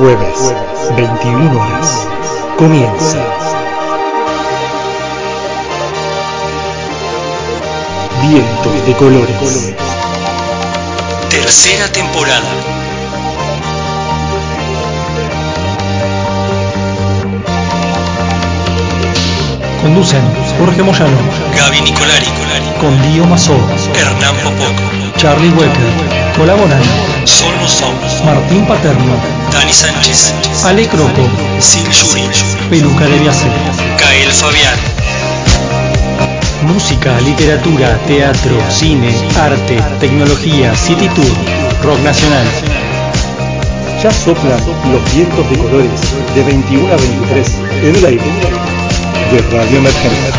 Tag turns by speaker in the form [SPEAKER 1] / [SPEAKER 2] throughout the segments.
[SPEAKER 1] Jueves, 21 horas. Comienza. Viento de colores. Tercera temporada. Conducen Jorge Moyano,
[SPEAKER 2] Gaby Nicolari,
[SPEAKER 1] con Lío Mazó,
[SPEAKER 2] Hernán Popoco,
[SPEAKER 1] Charlie Wecker, colaboran
[SPEAKER 2] Sol
[SPEAKER 1] Martín Paterno,
[SPEAKER 2] Dani Sánchez,
[SPEAKER 1] Ale Croco,
[SPEAKER 2] Sil Yuri,
[SPEAKER 1] Peluca de Viaje.
[SPEAKER 2] Kael Fabián,
[SPEAKER 1] Música, literatura, teatro, cine, arte, tecnología, city tour, rock nacional. Ya soplan los vientos de colores de 21 a 23 en el aire de Radio Emergente.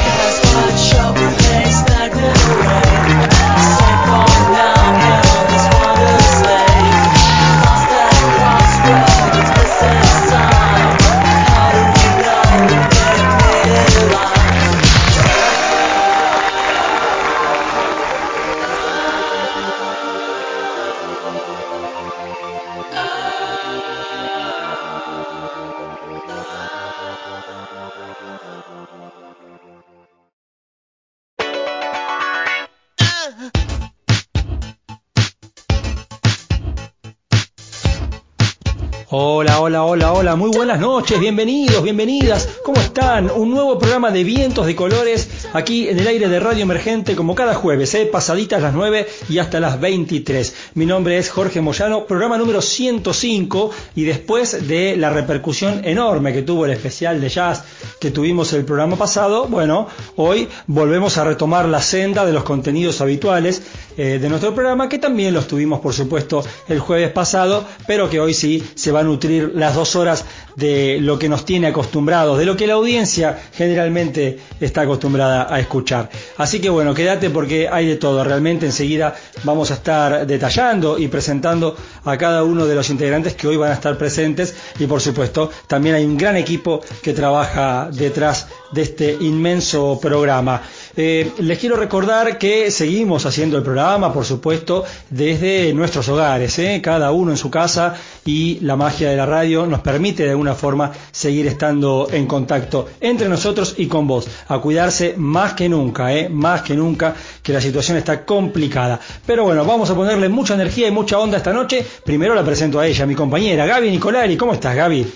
[SPEAKER 1] Hola, hola, hola, muy buenas noches, bienvenidos, bienvenidas, ¿cómo están? Un nuevo programa de vientos de colores aquí en el aire de Radio Emergente como cada jueves, ¿eh? pasaditas las 9 y hasta las 23. Mi nombre es Jorge Moyano, programa número 105 y después de la repercusión enorme que tuvo el especial de jazz que tuvimos el programa pasado, bueno, hoy volvemos a retomar la senda de los contenidos habituales eh, de nuestro programa que también los tuvimos por supuesto el jueves pasado, pero que hoy sí se va a nutrir las dos horas de lo que nos tiene acostumbrados, de lo que la audiencia generalmente está acostumbrada a escuchar. Así que bueno, quédate porque hay de todo. Realmente enseguida vamos a estar detallando y presentando a cada uno de los integrantes que hoy van a estar presentes y por supuesto también hay un gran equipo que trabaja detrás de este inmenso programa. Eh, les quiero recordar que seguimos haciendo el programa, por supuesto, desde nuestros hogares, ¿eh? cada uno en su casa y la magia de la radio nos permite de alguna forma seguir estando en contacto entre nosotros y con vos, a cuidarse más que nunca, ¿eh? más que nunca, que la situación está complicada. Pero bueno, vamos a ponerle mucha energía y mucha onda esta noche. Primero la presento a ella, mi compañera Gaby Nicolari. ¿Cómo estás, Gaby?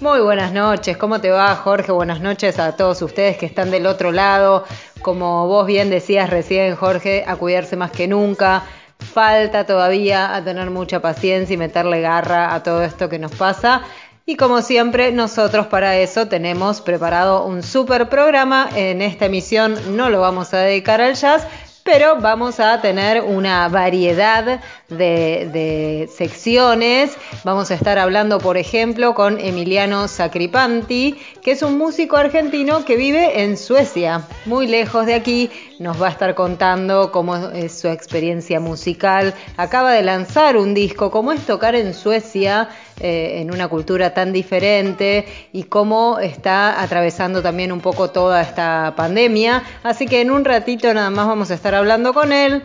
[SPEAKER 3] Muy buenas noches, ¿cómo te va Jorge? Buenas noches a todos ustedes que están del otro lado. Como vos bien decías recién, Jorge, a cuidarse más que nunca. Falta todavía a tener mucha paciencia y meterle garra a todo esto que nos pasa. Y como siempre, nosotros para eso tenemos preparado un super programa. En esta emisión no lo vamos a dedicar al jazz, pero vamos a tener una variedad de, secciones. Vamos a estar hablando, por ejemplo, con Emiliano Sacripanti, que es un músico argentino que vive en Suecia, muy lejos de aquí. Nos va a estar contando cómo es su experiencia musical. Acaba de lanzar un disco, cómo es tocar en Suecia. Eh, en una cultura tan diferente y cómo está atravesando también un poco toda esta pandemia. Así que en un ratito nada más vamos a estar hablando con él.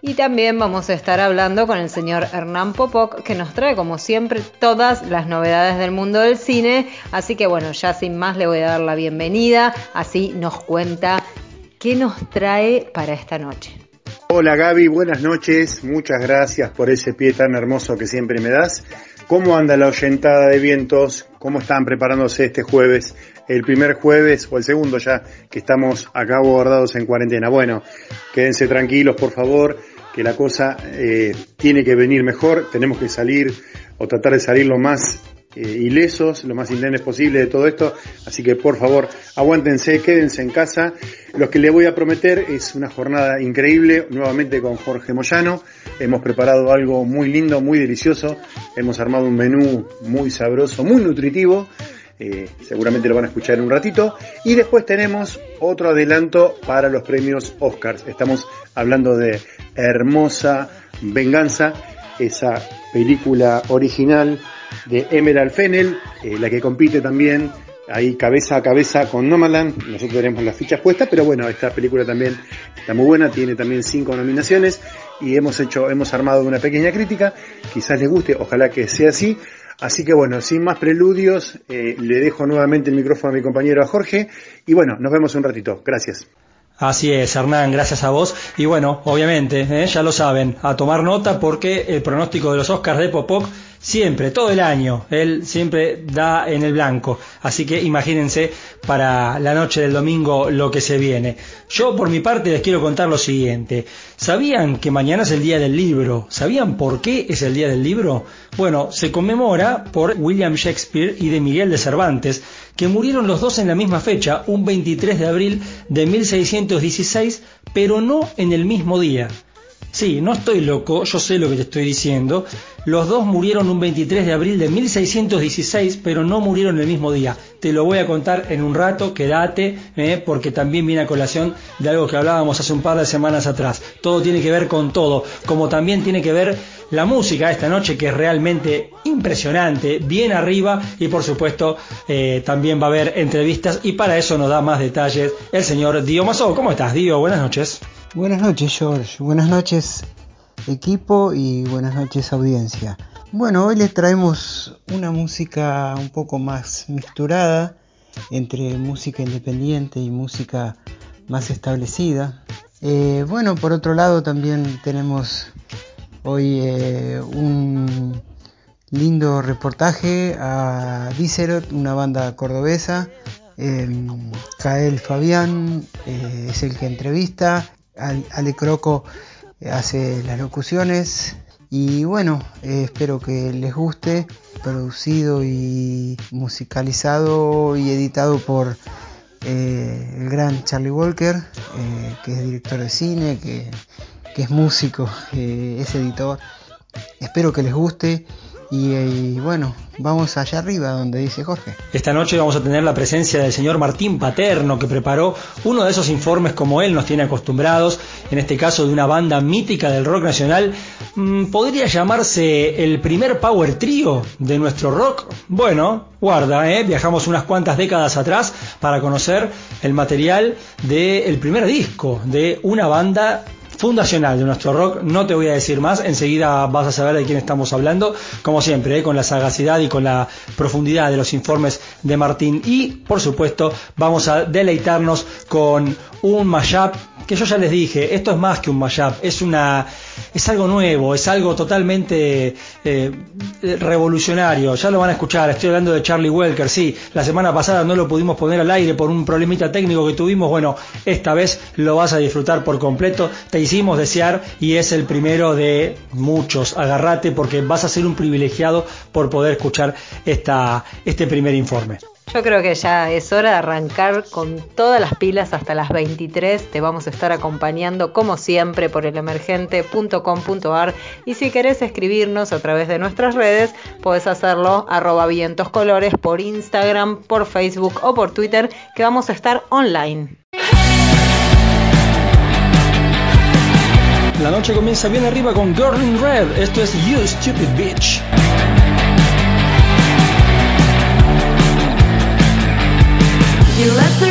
[SPEAKER 3] Y también vamos a estar hablando con el señor Hernán Popoc, que nos trae, como siempre, todas las novedades del mundo del cine. Así que bueno, ya sin más le voy a dar la bienvenida, así nos cuenta qué nos trae para esta noche.
[SPEAKER 4] Hola Gaby, buenas noches, muchas gracias por ese pie tan hermoso que siempre me das. ¿Cómo anda la oyentada de vientos? ¿Cómo están preparándose este jueves? El primer jueves o el segundo ya que estamos acá guardados en cuarentena. Bueno, quédense tranquilos por favor, que la cosa eh, tiene que venir mejor. Tenemos que salir o tratar de salir lo más ilesos, lo más indemnes posible de todo esto. Así que por favor, aguántense, quédense en casa. Lo que les voy a prometer es una jornada increíble, nuevamente con Jorge Moyano. Hemos preparado algo muy lindo, muy delicioso. Hemos armado un menú muy sabroso, muy nutritivo. Eh, seguramente lo van a escuchar en un ratito. Y después tenemos otro adelanto para los premios Oscars. Estamos hablando de Hermosa Venganza, esa película original de Emerald Fennel, eh, la que compite también ahí cabeza a cabeza con Nomadland. Nosotros tenemos las fichas puestas, pero bueno, esta película también está muy buena, tiene también cinco nominaciones y hemos hecho, hemos armado una pequeña crítica. Quizás les guste, ojalá que sea así. Así que bueno, sin más preludios, eh, le dejo nuevamente el micrófono a mi compañero Jorge y bueno, nos vemos un ratito. Gracias.
[SPEAKER 1] Así es, Hernán, gracias a vos. Y bueno, obviamente, ¿eh? ya lo saben, a tomar nota porque el pronóstico de los Oscars de Popok siempre, todo el año, él siempre da en el blanco. Así que imagínense para la noche del domingo lo que se viene. Yo por mi parte les quiero contar lo siguiente. ¿Sabían que mañana es el día del libro? ¿Sabían por qué es el día del libro? Bueno, se conmemora por William Shakespeare y de Miguel de Cervantes, que murieron los dos en la misma fecha, un 23 de abril de 1616, pero no en el mismo día. Sí, no estoy loco, yo sé lo que te estoy diciendo. Los dos murieron un 23 de abril de 1616, pero no murieron el mismo día. Te lo voy a contar en un rato, quédate, eh, porque también viene a colación de algo que hablábamos hace un par de semanas atrás. Todo tiene que ver con todo, como también tiene que ver la música esta noche, que es realmente impresionante, bien arriba, y por supuesto eh, también va a haber entrevistas, y para eso nos da más detalles el señor Dio Mazo. ¿Cómo estás, Dio? Buenas noches.
[SPEAKER 5] Buenas noches, George. Buenas noches, equipo, y buenas noches, audiencia. Bueno, hoy les traemos una música un poco más mixturada entre música independiente y música más establecida. Eh, bueno, por otro lado también tenemos hoy eh, un lindo reportaje a Dicerot, una banda cordobesa. Eh, Kael Fabián eh, es el que entrevista Ale Croco eh, hace las locuciones y bueno, eh, espero que les guste, producido y musicalizado y editado por eh, el gran Charlie Walker, que es director de cine, que, que es músico, es editor. Espero que les guste y, bueno, vamos allá arriba donde dice Jorge.
[SPEAKER 1] Esta noche vamos a tener la presencia del señor Martín Paterno que preparó uno de esos informes como él nos tiene acostumbrados, en este caso de una banda mítica del rock nacional. Mm, ¿Podría llamarse el primer power trío de nuestro rock? Bueno, guarda, ¿eh? viajamos unas cuantas décadas atrás para conocer el material del primer disco de una banda fundacional de nuestro rock. No te voy a decir más, enseguida vas a saber de quién estamos hablando, como siempre, ¿eh? con la sagacidad y con la profundidad de los informes de Martín. Y, por supuesto, vamos a deleitarnos con un mashup que yo ya les dije, esto es más que un mashup, es una es algo nuevo, es algo totalmente eh, revolucionario. Ya lo van a escuchar, estoy hablando de Charlie Welker, sí, la semana pasada no lo pudimos poner al aire por un problemita técnico que tuvimos, bueno, esta vez lo vas a disfrutar por completo, te hicimos desear y es el primero de muchos, agárrate porque vas a ser un privilegiado por poder escuchar esta, este primer informe.
[SPEAKER 3] Yo creo que ya es hora de arrancar con todas las pilas hasta las 23. Te vamos a estar acompañando como siempre por elemergente.com.ar y si querés escribirnos a través de nuestras redes, podés hacerlo arroba vientoscolores por Instagram, por Facebook o por Twitter, que vamos a estar online.
[SPEAKER 1] La noche comienza bien arriba con Girl in Red. Esto es You Stupid Bitch.
[SPEAKER 6] You let the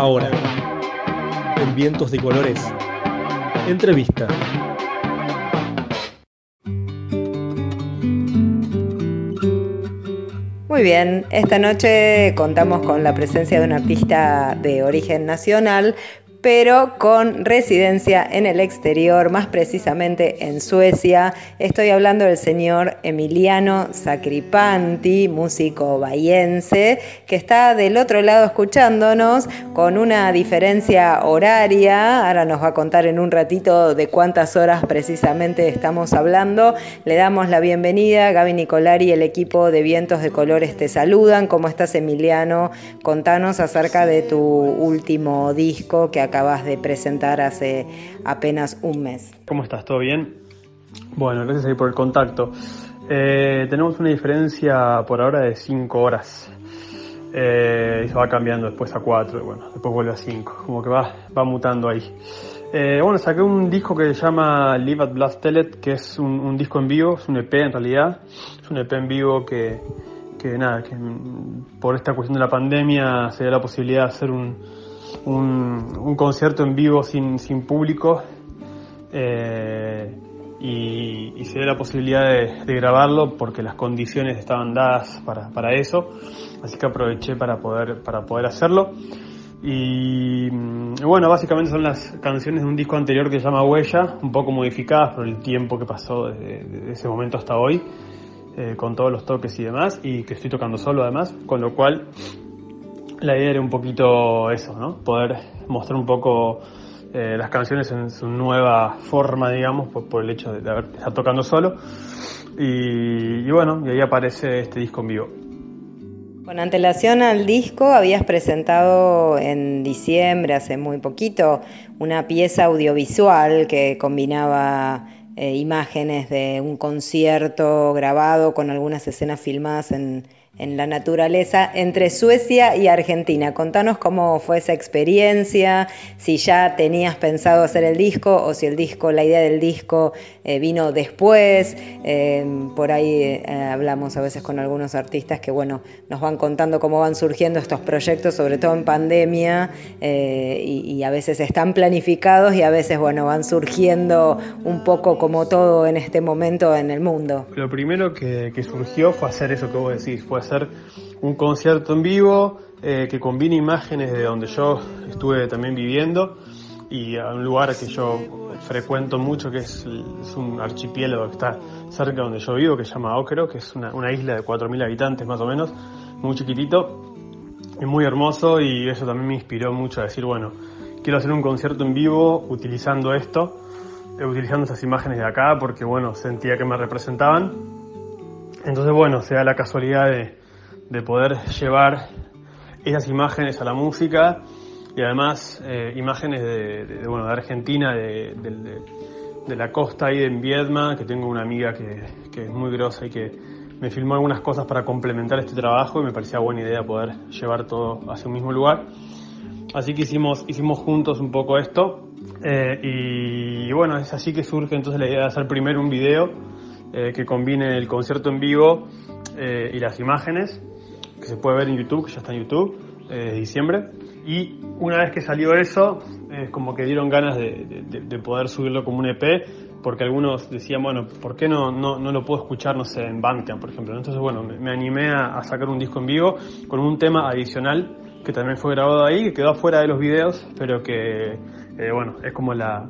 [SPEAKER 1] Ahora, en Vientos de Colores, entrevista.
[SPEAKER 7] Muy bien, esta noche contamos con la presencia de un artista de origen nacional, pero con residencia en el exterior, más precisamente en Suecia. Estoy hablando del señor Emiliano Sacripanti, músico bahiense, que está del otro lado escuchándonos con una diferencia horaria. Ahora nos va a contar en un ratito de cuántas horas precisamente estamos hablando. Le damos la bienvenida, Gaby Nicolari y el equipo de Vientos de Colores te saludan. ¿Cómo estás, Emiliano? Contanos acerca de tu último disco que acabas de presentar hace apenas un mes.
[SPEAKER 8] ¿Cómo estás? ¿Todo bien? Bueno, gracias por el contacto. Eh, tenemos una diferencia por ahora de 5 horas. Eh, y se va cambiando después a 4, bueno, después vuelve a 5, como que va, va mutando ahí. Eh, bueno, saqué un disco que se llama Live at Blast Telet, que es un, disco en vivo, es un EP en realidad. Es un EP en vivo que, que nada, que por esta cuestión de la pandemia se dio la posibilidad de hacer un, un, un concierto en vivo sin, público eh, y, se dio la posibilidad de, grabarlo porque las condiciones estaban dadas para, para eso, así que aproveché para poder, para poder hacerlo. Y, mm, bueno, básicamente son las canciones de un disco anterior que se llama Huella, un poco modificadas por el tiempo que pasó desde, desde ese momento hasta hoy, eh, con todos los toques y demás, y que estoy tocando solo además, con lo cual la idea era un poquito eso, ¿no? Poder mostrar un poco eh, las canciones en su nueva forma, digamos, por, por el hecho de, estar tocando solo. Y, y bueno, y ahí aparece este disco en vivo.
[SPEAKER 7] Con antelación al disco habías presentado en diciembre, hace muy poquito, una pieza audiovisual que combinaba eh, imágenes de un concierto grabado con algunas escenas filmadas en, en la naturaleza entre Suecia y Argentina. Contanos cómo fue esa experiencia, si ya tenías pensado hacer el disco o si el disco, la idea del disco eh, vino después. Eh, por ahí eh, hablamos a veces con algunos artistas que bueno, nos van contando cómo van surgiendo estos proyectos, sobre todo en pandemia, y, y a veces están planificados y a veces bueno, van surgiendo un poco como todo en este momento en el mundo.
[SPEAKER 8] Lo primero que, que surgió fue hacer eso que vos decís, fue hacer un concierto en vivo eh, que combine imágenes de donde yo estuve también viviendo y a un lugar que yo frecuento mucho, que es, un archipiélago que está cerca de donde yo vivo, que se llama Óquero, que es una, una isla de 4.000 habitantes más o menos, muy chiquitito y muy hermoso y eso también me inspiró mucho a decir, bueno, quiero hacer un concierto en vivo utilizando esto, eh, utilizando esas imágenes de acá, porque bueno, sentía que me representaban. Entonces bueno, se da la casualidad de, de poder llevar esas imágenes a la música y además eh, imágenes de, bueno, de Argentina, de, de- la costa ahí en Viedma, que tengo una amiga que, que es muy grosa y que me filmó algunas cosas para complementar este trabajo y me parecía buena idea poder llevar todo hacia un mismo lugar. Así que hicimos, hicimos juntos un poco esto eh, y, bueno, es así que surge entonces la idea de hacer primero un video eh, que combine el concierto en vivo y las imágenes, que se puede ver en YouTube, que ya está en YouTube, eh, diciembre. Y una vez que salió eso, es como que dieron ganas de, de- de poder subirlo como un EP, porque algunos decían, bueno, ¿por qué no, no, no lo puedo escuchar, no sé, en Bandcamp, por ejemplo? Entonces, bueno, me, me animé a, a sacar un disco en vivo con un tema adicional que también fue grabado ahí, que quedó fuera de los videos, pero que, eh, bueno, es como la,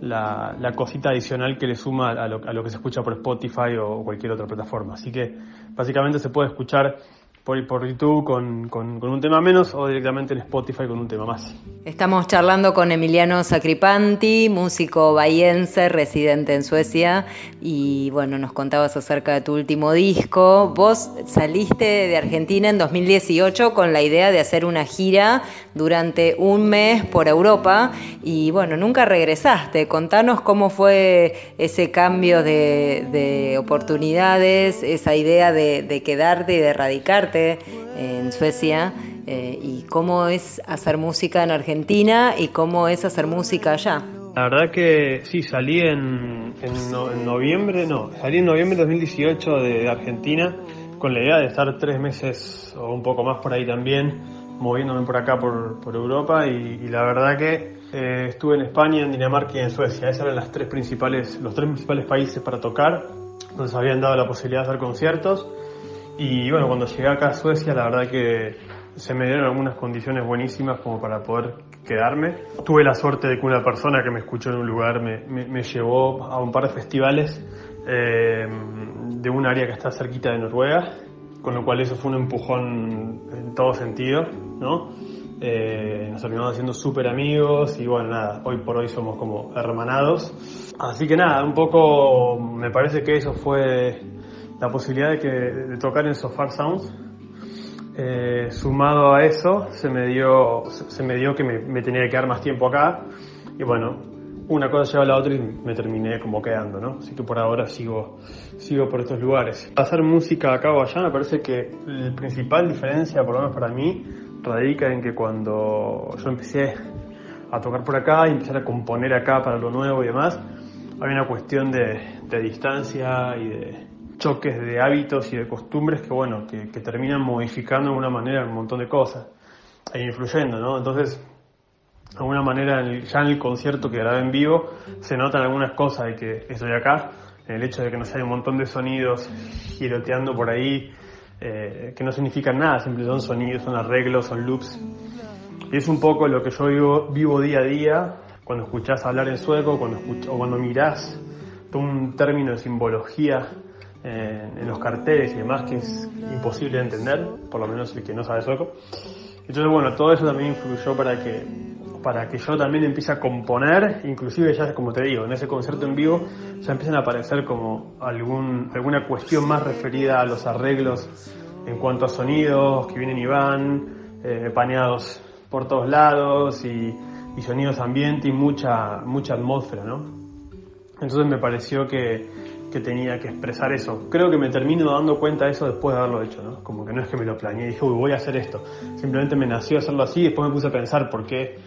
[SPEAKER 8] la, la cosita adicional que le suma a lo, a lo que se escucha por Spotify o cualquier otra plataforma. Así que básicamente se puede escuchar por, por YouTube con, con, un tema menos o directamente en Spotify con un tema más.
[SPEAKER 7] Estamos charlando con Emiliano Sacripanti, músico bahiense, residente en Suecia, y bueno, nos contabas acerca de tu último disco. Vos saliste de Argentina en 2018 con la idea de hacer una gira durante un mes por Europa y bueno, nunca regresaste. Contanos cómo fue ese cambio de, de oportunidades, esa idea de, de quedarte y de radicarte en Suecia eh, y cómo es hacer música en Argentina y cómo es hacer música allá.
[SPEAKER 8] La verdad que sí, salí en, en, no- en noviembre, no, salí en noviembre de 2018 de Argentina con la idea de estar tres meses o un poco más por ahí también, moviéndome por acá, por, por Europa, y, y la verdad que eh, estuve en España, en Dinamarca y en Suecia. Esos eran las tres principales, los tres principales países para tocar, nos habían dado la posibilidad de hacer conciertos. Y bueno, cuando llegué acá a Suecia, la verdad que se me dieron algunas condiciones buenísimas como para poder quedarme. Tuve la suerte de que una persona que me escuchó en un lugar me, llevó a un par de festivales eh, de un área que está cerquita de Noruega, con lo cual eso fue un empujón en todo sentido, ¿no? Eh, nos terminamos haciendo súper amigos y bueno, nada, hoy por hoy somos como hermanados. Así que nada, un poco me parece que eso fue la posibilidad de, que, tocar en Sofar Sounds. Eh, sumado a eso, se me dio, se me dio que me, me tenía que quedar más tiempo acá. Y bueno, una cosa lleva a la otra y me terminé como quedando, ¿no? Así que por ahora sigo, sigo por estos lugares. Hacer música acá o allá me parece que la principal diferencia, por lo menos para mí, radica en que cuando yo empecé a tocar por acá y empezar a componer acá para lo nuevo y demás, había una cuestión de, de distancia y de choques de hábitos y de costumbres que, bueno, que, terminan modificando de alguna manera un montón de cosas e influyendo, ¿no? Entonces, de alguna manera, ya en el concierto que grabé en vivo, se notan algunas cosas de que estoy acá, el hecho de que no sé, hay un montón de sonidos giroteando por ahí, eh, que no significan nada, siempre son sonidos, son arreglos, son loops. Y es un poco lo que yo vivo, vivo día a día cuando escuchás hablar en sueco cuando escuch- o cuando mirás todo un término de simbología eh, en los carteles y demás que es imposible de entender, por lo menos el que no sabe sueco. Entonces, bueno, todo eso también influyó para que, para que yo también empiece a componer, inclusive ya, como te digo, en ese concierto en vivo ya empiezan a aparecer como algún, alguna cuestión más referida a los arreglos en cuanto a sonidos que vienen y van, eh, paneados por todos lados y, y sonidos ambiente y mucha, mucha atmósfera, ¿no? Entonces me pareció que, que tenía que expresar eso. Creo que me termino dando cuenta de eso después de haberlo hecho, ¿no? Como que no es que me lo planeé dije, uy, voy a hacer esto. Simplemente me nació hacerlo así y después me puse a pensar por qué,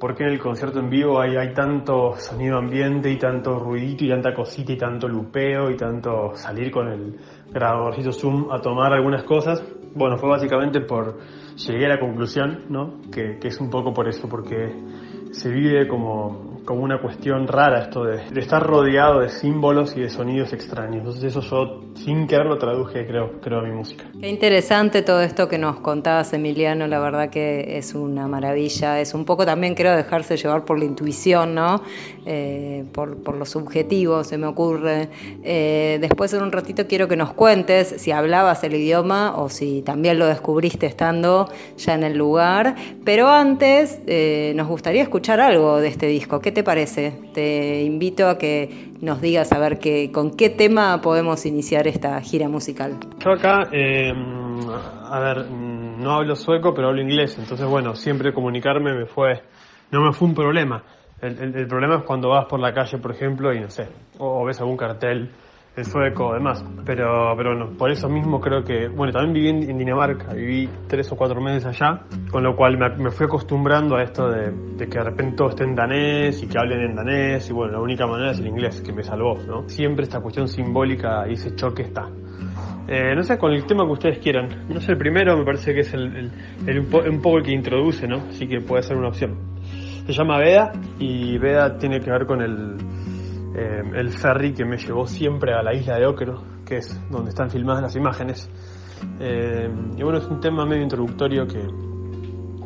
[SPEAKER 8] por qué en el concierto en vivo hay, hay tanto sonido ambiente y tanto ruidito y tanta cosita y tanto lupeo y tanto salir con el grabadorcito zoom a tomar algunas cosas. Bueno, fue básicamente por, llegué a la conclusión, ¿no? Que, que es un poco por eso, porque se vive como, como una cuestión rara esto de, estar rodeado de símbolos y de sonidos extraños. Entonces eso yo, sin querer, lo traduje, creo, creo a mi música.
[SPEAKER 7] Qué interesante todo esto que nos contabas, Emiliano. La verdad que es una maravilla. Es un poco también, creo, dejarse llevar por la intuición, ¿no? Eh, por, por lo subjetivo, se me ocurre. Eh, después, en un ratito, quiero que nos cuentes si hablabas el idioma o si también lo descubriste estando ya en el lugar. Pero antes, eh, nos gustaría escuchar algo de este disco. ¿Qué te parece? Te invito a que nos digas a ver qué, con qué tema podemos iniciar esta gira musical.
[SPEAKER 8] Yo acá, eh, a ver, no hablo sueco, pero hablo inglés. Entonces, bueno, siempre comunicarme me fue, no me fue un problema. El, problema es cuando vas por la calle, por ejemplo, y no sé, o ves algún cartel en sueco o demás. Pero, pero no, por eso mismo creo que, bueno, también viví en, en Dinamarca, viví tres o cuatro meses allá, con lo cual me, me fui acostumbrando a esto de, de que de repente todo esté en danés y que hablen en danés, y bueno, la única manera es el inglés, que me salvó, ¿no? Siempre esta cuestión simbólica y ese choque está. Eh, no sé, con el tema que ustedes quieran. No sé, el primero me parece que es el, el- el un, po- un poco el que introduce, ¿no? Así que puede ser una opción. Se llama Veda y Veda tiene que ver con el, eh, el ferry que me llevó siempre a la isla de Okero, que es donde están filmadas las imágenes. Eh, y bueno, es un tema medio introductorio que,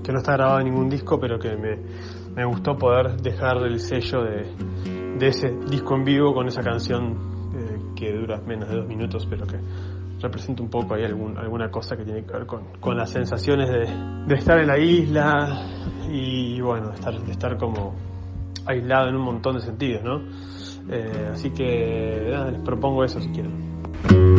[SPEAKER 8] que no está grabado en ningún disco, pero que me, me gustó poder dejar el sello de, de ese disco en vivo con esa canción eh, que dura menos de dos minutos, pero que representa un poco ahí algún, alguna cosa que tiene que ver con, con las sensaciones de, de estar en la isla y bueno, de estar, de estar como aislado en un montón de sentidos, ¿no? Eh, así que nada, les propongo eso si quieren.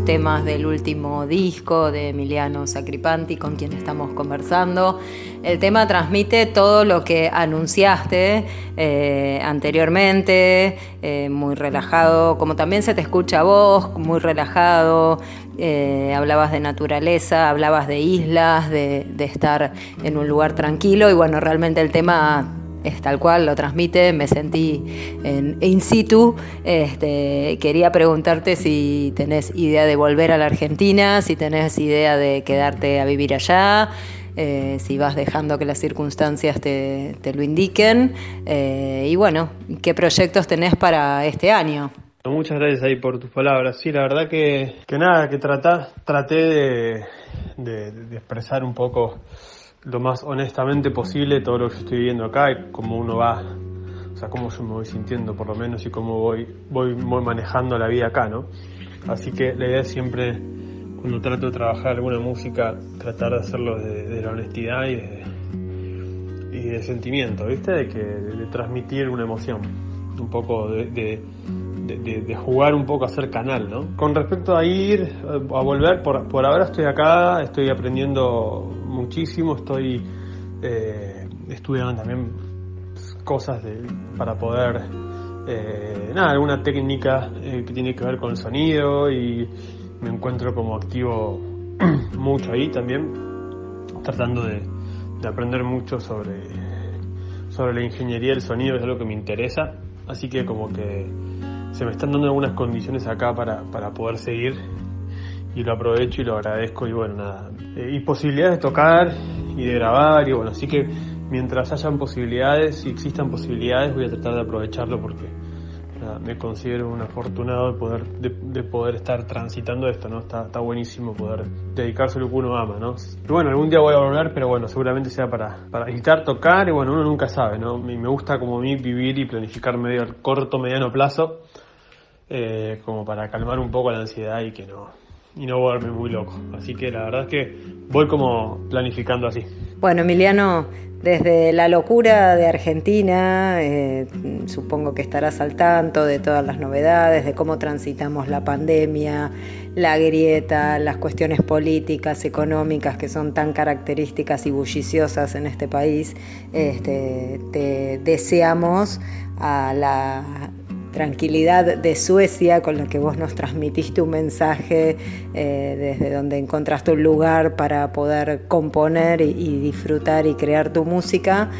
[SPEAKER 7] Temas del último disco de Emiliano Sacripanti con quien estamos conversando. El tema transmite todo lo que anunciaste eh, anteriormente, eh, muy relajado, como también se te escucha a vos, muy relajado. eh, hablabas de naturaleza, hablabas de islas, de, de estar en un lugar tranquilo y bueno, realmente el tema es tal cual, lo transmite, me sentí en, in situ. Este, quería preguntarte si tenés idea de volver a la Argentina, si tenés idea de quedarte a vivir allá, eh, si vas dejando que las circunstancias te, te lo indiquen. eh, y bueno, ¿qué proyectos tenés para este año?
[SPEAKER 8] Muchas gracias ahí por tus palabras. Sí, la verdad que, que nada, que trata, traté de- de expresar un poco lo más honestamente posible todo lo que estoy viviendo acá y cómo uno va, o sea, cómo yo me voy sintiendo por lo menos y cómo voy, voy, voy manejando la vida acá, ¿no? Así que la idea es siempre, cuando trato de trabajar alguna música, tratar de hacerlo de, de la honestidad y de, y de sentimiento, ¿viste? De, que, de transmitir una emoción, un poco de, de, jugar un poco a ser canal, ¿no? Con respecto a ir, eh, a volver, por, por ahora estoy acá, estoy aprendiendo muchísimo, estoy eh, estudiando también cosas para poder, eh, nada, alguna técnica eh, que tiene que ver con el sonido y me encuentro como activo mucho ahí también, tratando de, de aprender mucho sobre, sobre la ingeniería del sonido, es algo que me interesa, así que como que se me están dando algunas condiciones acá para, para poder seguir y lo aprovecho y lo agradezco y bueno, nada. Eh, y posibilidades de tocar y de grabar y bueno, así que mientras hayan posibilidades y existan posibilidades voy a tratar de aprovecharlo porque me considero un afortunado de poder, de, de poder estar transitando esto, ¿no? Está, está buenísimo poder dedicarse a lo que uno ama, ¿no? Y bueno, algún día voy a volver, pero bueno, seguramente sea para, para visitar, tocar y bueno, uno nunca sabe, ¿no? Me gusta como mí vivir y planificar medio corto, mediano plazo eh, como para calmar un poco la ansiedad y que no y no volverme muy loco. Así que la verdad es que voy como planificando así.
[SPEAKER 7] Bueno, Emiliano, desde la locura de Argentina, eh, supongo que estarás al tanto de todas las novedades, de cómo transitamos la pandemia, la grieta, las cuestiones políticas, económicas que son tan características y bulliciosas en este país. Este, te deseamos a la tranquilidad de Suecia con la que vos nos transmitiste un mensaje eh, desde donde encontraste un lugar para poder componer y, y disfrutar y crear tu música.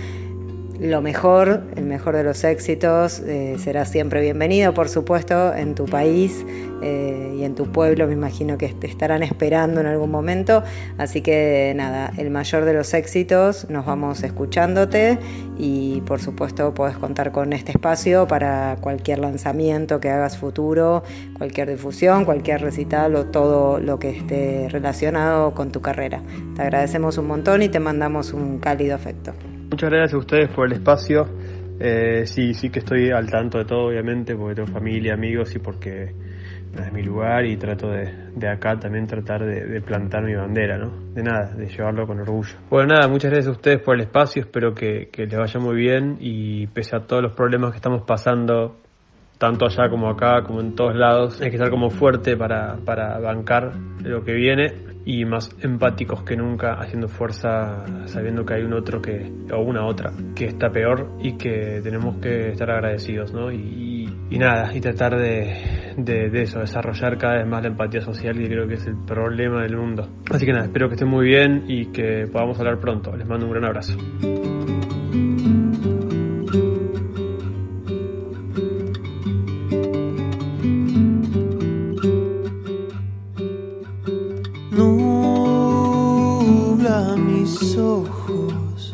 [SPEAKER 7] Lo mejor, el mejor de los éxitos, eh, será siempre bienvenido, por supuesto, en tu país eh, y en tu pueblo. Me imagino que te estarán esperando en algún momento. Así que nada, el mayor de los éxitos, nos vamos escuchándote y por supuesto podés contar con este espacio para cualquier lanzamiento que hagas futuro, cualquier difusión, cualquier recital o todo lo que esté relacionado con tu carrera. Te agradecemos un montón y te mandamos un cálido afecto.
[SPEAKER 8] Muchas gracias a ustedes por el espacio. Eh, sí, sí que estoy al tanto de todo, obviamente, porque tengo familia, amigos y porque es mi lugar y trato de, de acá también tratar de, de plantar mi bandera, ¿no? De nada, de llevarlo con orgullo. Bueno, nada, muchas gracias a ustedes por el espacio, espero que, que les vaya muy bien y pese a todos los problemas que estamos pasando, tanto allá como acá, como en todos lados, hay que estar como fuerte para, para bancar lo que viene y más empáticos que nunca, haciendo fuerza, sabiendo que hay un otro que, o una otra, que está peor y que tenemos que estar agradecidos, ¿no? Y, nada, y tratar de, de, de eso, desarrollar cada vez más la empatía social, que creo que es el problema del mundo. Así que nada, espero que estén muy bien y que podamos hablar pronto. Les mando un gran abrazo.
[SPEAKER 9] Ojos,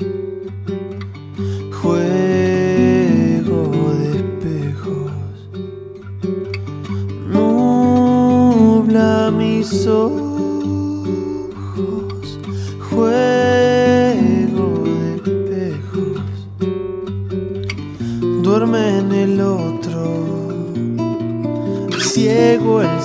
[SPEAKER 9] juego de espejos, nubla mis ojos, juego de espejos, duerme en el otro, ciego el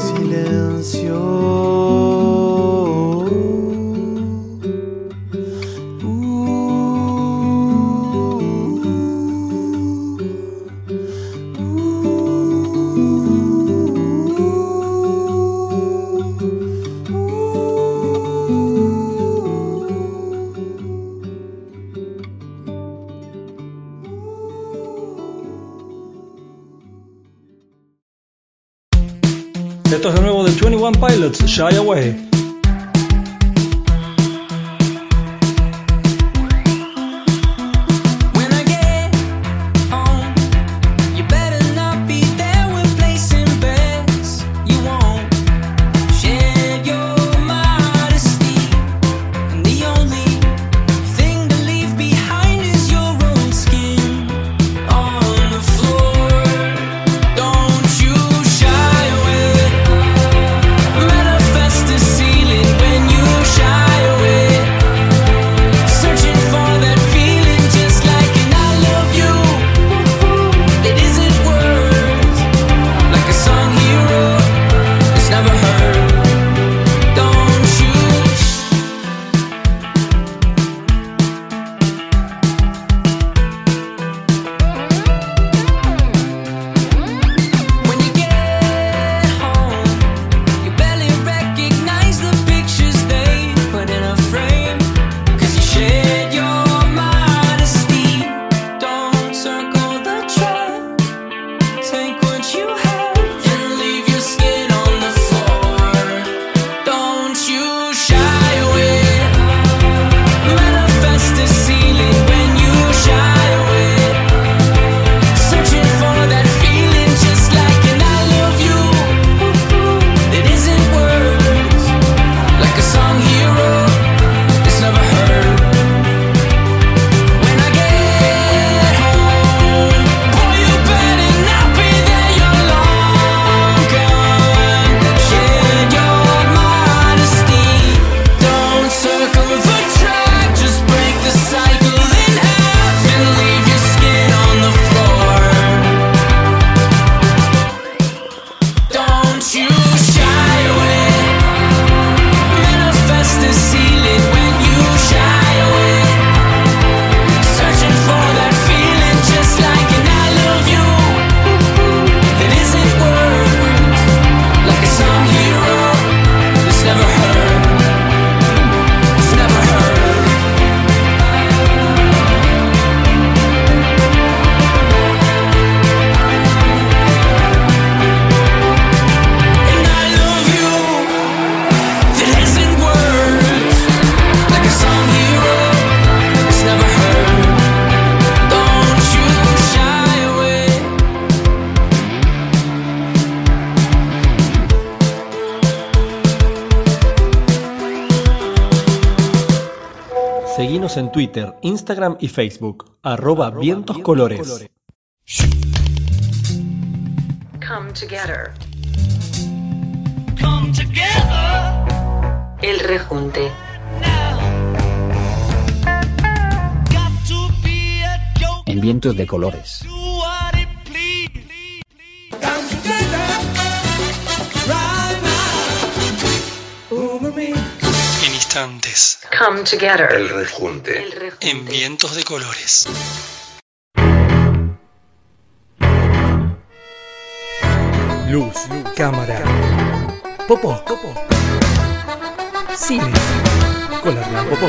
[SPEAKER 10] Esto es de nuevo de 21 Pilots, Shy Away. Instagram y Facebook, arroba vientos colores.
[SPEAKER 11] Come together.
[SPEAKER 12] Come together
[SPEAKER 11] El rejunte.
[SPEAKER 13] En vientos de colores.
[SPEAKER 1] En instantes.
[SPEAKER 11] Come together.
[SPEAKER 14] El rejunte.
[SPEAKER 11] El rejunte.
[SPEAKER 1] En vientos de colores.
[SPEAKER 10] Luz, cámara, popó, cine, con Hernán Popó.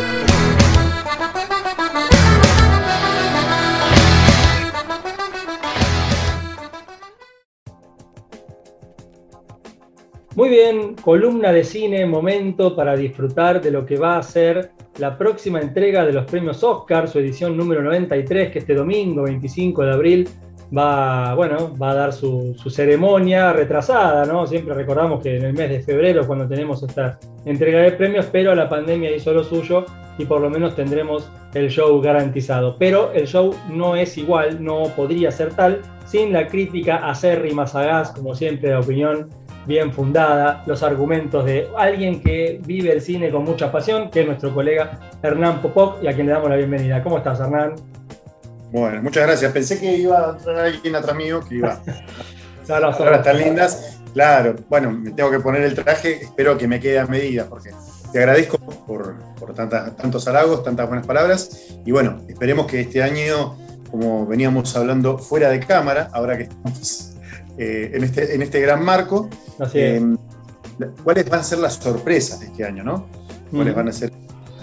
[SPEAKER 10] Muy bien, columna de cine, momento para disfrutar de lo que va a ser la próxima entrega de los premios Oscar, su edición número 93, que este domingo 25 de abril va, bueno, va a dar su, ceremonia retrasada, ¿no? Siempre recordamos que en el mes de febrero cuando tenemos esta entrega de premios, pero la pandemia hizo lo suyo y por lo menos tendremos el show garantizado. Pero el show no es igual, no podría ser tal sin la crítica acérrima, sagaz, como siempre, de opinión bien fundada, los argumentos de alguien que vive el cine con mucha pasión, que es nuestro colega Hernán Popov, y a quien le damos la bienvenida. ¿Cómo estás, Hernán?
[SPEAKER 4] Bueno, muchas gracias. Pensé que iba a entrar alguien atrás mío que iba a palabras tan lindas. Claro, bueno, me tengo que poner el traje, espero que me quede a medida, porque te agradezco por, por tantas, tantos halagos, tantas buenas palabras. Y bueno, esperemos que este año, como veníamos hablando fuera de cámara, ahora que estamos eh, en, este, en este gran marco,
[SPEAKER 10] Así es.
[SPEAKER 4] eh, ¿cuáles van a ser las sorpresas de este año, no? ¿Cuáles
[SPEAKER 10] Mm.
[SPEAKER 4] van a ser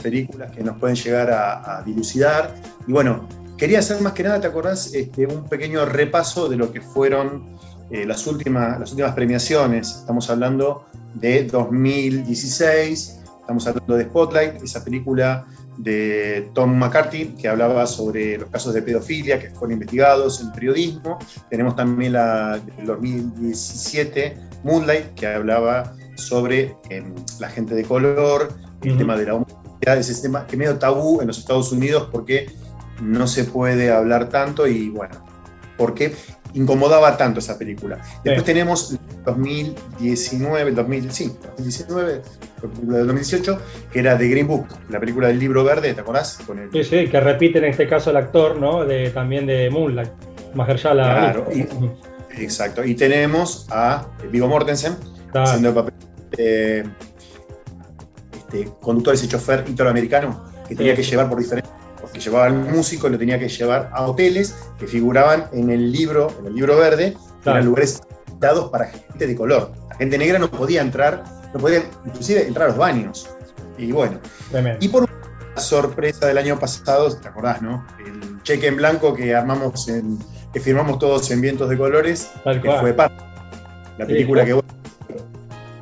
[SPEAKER 4] películas que nos pueden llegar a, a dilucidar? Y bueno, quería hacer más que nada, ¿te acordás? Este, un pequeño repaso de lo que fueron eh, las, últimas, las últimas premiaciones. Estamos hablando de 2016, estamos hablando de Spotlight, esa película de Tom McCarthy que hablaba sobre los casos de pedofilia que fueron investigados en periodismo. Tenemos también la del 2017, Moonlight, que hablaba sobre em, la gente de color, el tema de la homosexualidad, ese tema que medio tabú en los Estados Unidos porque no se puede hablar tanto y bueno, porque incomodaba tanto esa película. Después
[SPEAKER 1] Sí.
[SPEAKER 4] tenemos 2019, el 2000, sí, 2019, la película del 2018, que era The Green Book, la película del libro verde, ¿te acordás? Con el,
[SPEAKER 1] Sí, sí, que repite en este caso el actor, ¿no? De, también de Moonlight, Mahershala
[SPEAKER 4] Claro, y- Exacto. Y tenemos a Vigo Mortensen
[SPEAKER 1] Claro.
[SPEAKER 4] haciendo el papel de este, conductor ese chofer italoamericano que tenía
[SPEAKER 1] Sí.
[SPEAKER 4] que llevar por diferentes llevaba al músico y lo tenía que llevar a hoteles que figuraban en el libro, en el libro verde, que
[SPEAKER 1] Claro.
[SPEAKER 4] eran lugares dados para gente de color. La gente negra no podía entrar, no podía inclusive entrar a los baños. Y bueno,
[SPEAKER 1] Tremendo.
[SPEAKER 4] y por una sorpresa del año pasado, ¿te acordás, no? El cheque en blanco que armamos en, que firmamos todos en Vientos de Colores,
[SPEAKER 1] Tal
[SPEAKER 4] que
[SPEAKER 1] cual.
[SPEAKER 4] fue parte. La película que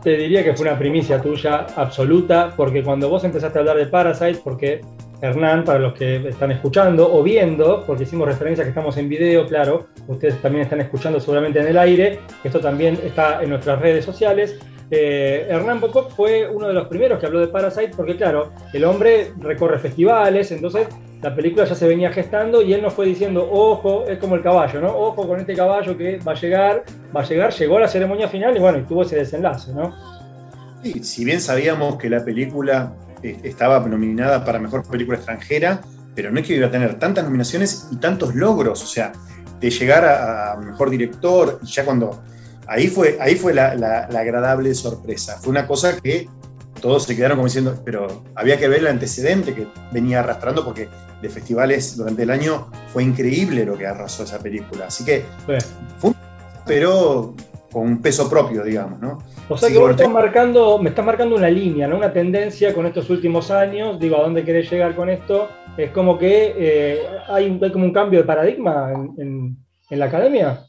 [SPEAKER 1] Te diría que fue una primicia tuya absoluta, porque cuando vos empezaste a hablar de Parasite, porque Hernán, para los que están escuchando o viendo, porque hicimos referencia que estamos en video, claro, ustedes también están escuchando seguramente en el aire, esto también está en nuestras redes sociales. Eh, Hernán Bocop fue uno de los primeros que habló de Parasite, porque claro, el hombre recorre festivales, entonces la película ya se venía gestando y él nos fue diciendo, ojo, es como el caballo, ¿no? Ojo con este caballo que va a llegar, va a llegar, llegó a la ceremonia final y bueno, y tuvo ese desenlace, ¿no?
[SPEAKER 4] Sí, si bien sabíamos que la película estaba nominada para mejor película extranjera, pero no es que iba a tener tantas nominaciones y tantos logros, o sea, de llegar a, a mejor director, y ya cuando. Ahí fue, ahí fue la, la- la agradable sorpresa. Fue una cosa que todos se quedaron como diciendo, pero había que ver el antecedente que venía arrastrando, porque de festivales durante el año fue increíble lo que arrasó esa película. Así que
[SPEAKER 1] Sí.
[SPEAKER 4] fue un pero con un peso propio, digamos, ¿no?
[SPEAKER 1] O sea que vos estás marcando, me estás marcando una línea, ¿no? Una tendencia con estos últimos años. Digo, ¿a dónde querés llegar con esto? Es como que eh, hay, como un cambio de paradigma en, en- en la academia.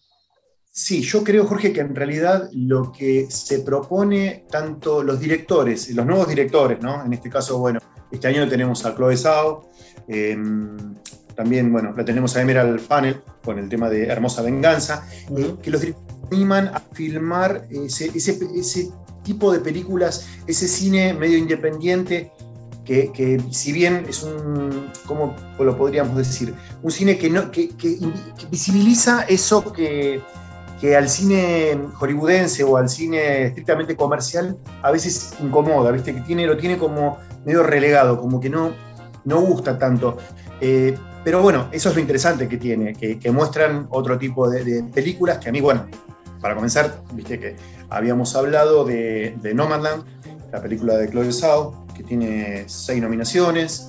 [SPEAKER 4] Sí, yo creo, Jorge, que en realidad lo que se propone tanto los directores, los nuevos directores, ¿no? En este caso, bueno, este año tenemos a Chloe Zhao, eh, también, bueno, la tenemos a Emerald Panel con el tema de Hermosa Venganza, eh, que los directores animan a filmar ese, ese- ese tipo de películas, ese cine medio independiente, que, que si bien es un, ¿cómo lo podríamos decir? Un cine que, no, que, que- que visibiliza eso que, que al cine hollywoodense o al cine estrictamente comercial a veces incomoda, ¿viste? Que tiene, lo tiene como medio relegado, como que no, no gusta tanto. Eh, pero bueno, eso es lo interesante que tiene, que, muestran otro tipo de, películas que a mí, bueno, para comenzar, viste que habíamos hablado de, de Nomadland, la película de Chloe Zhao, que tiene seis nominaciones.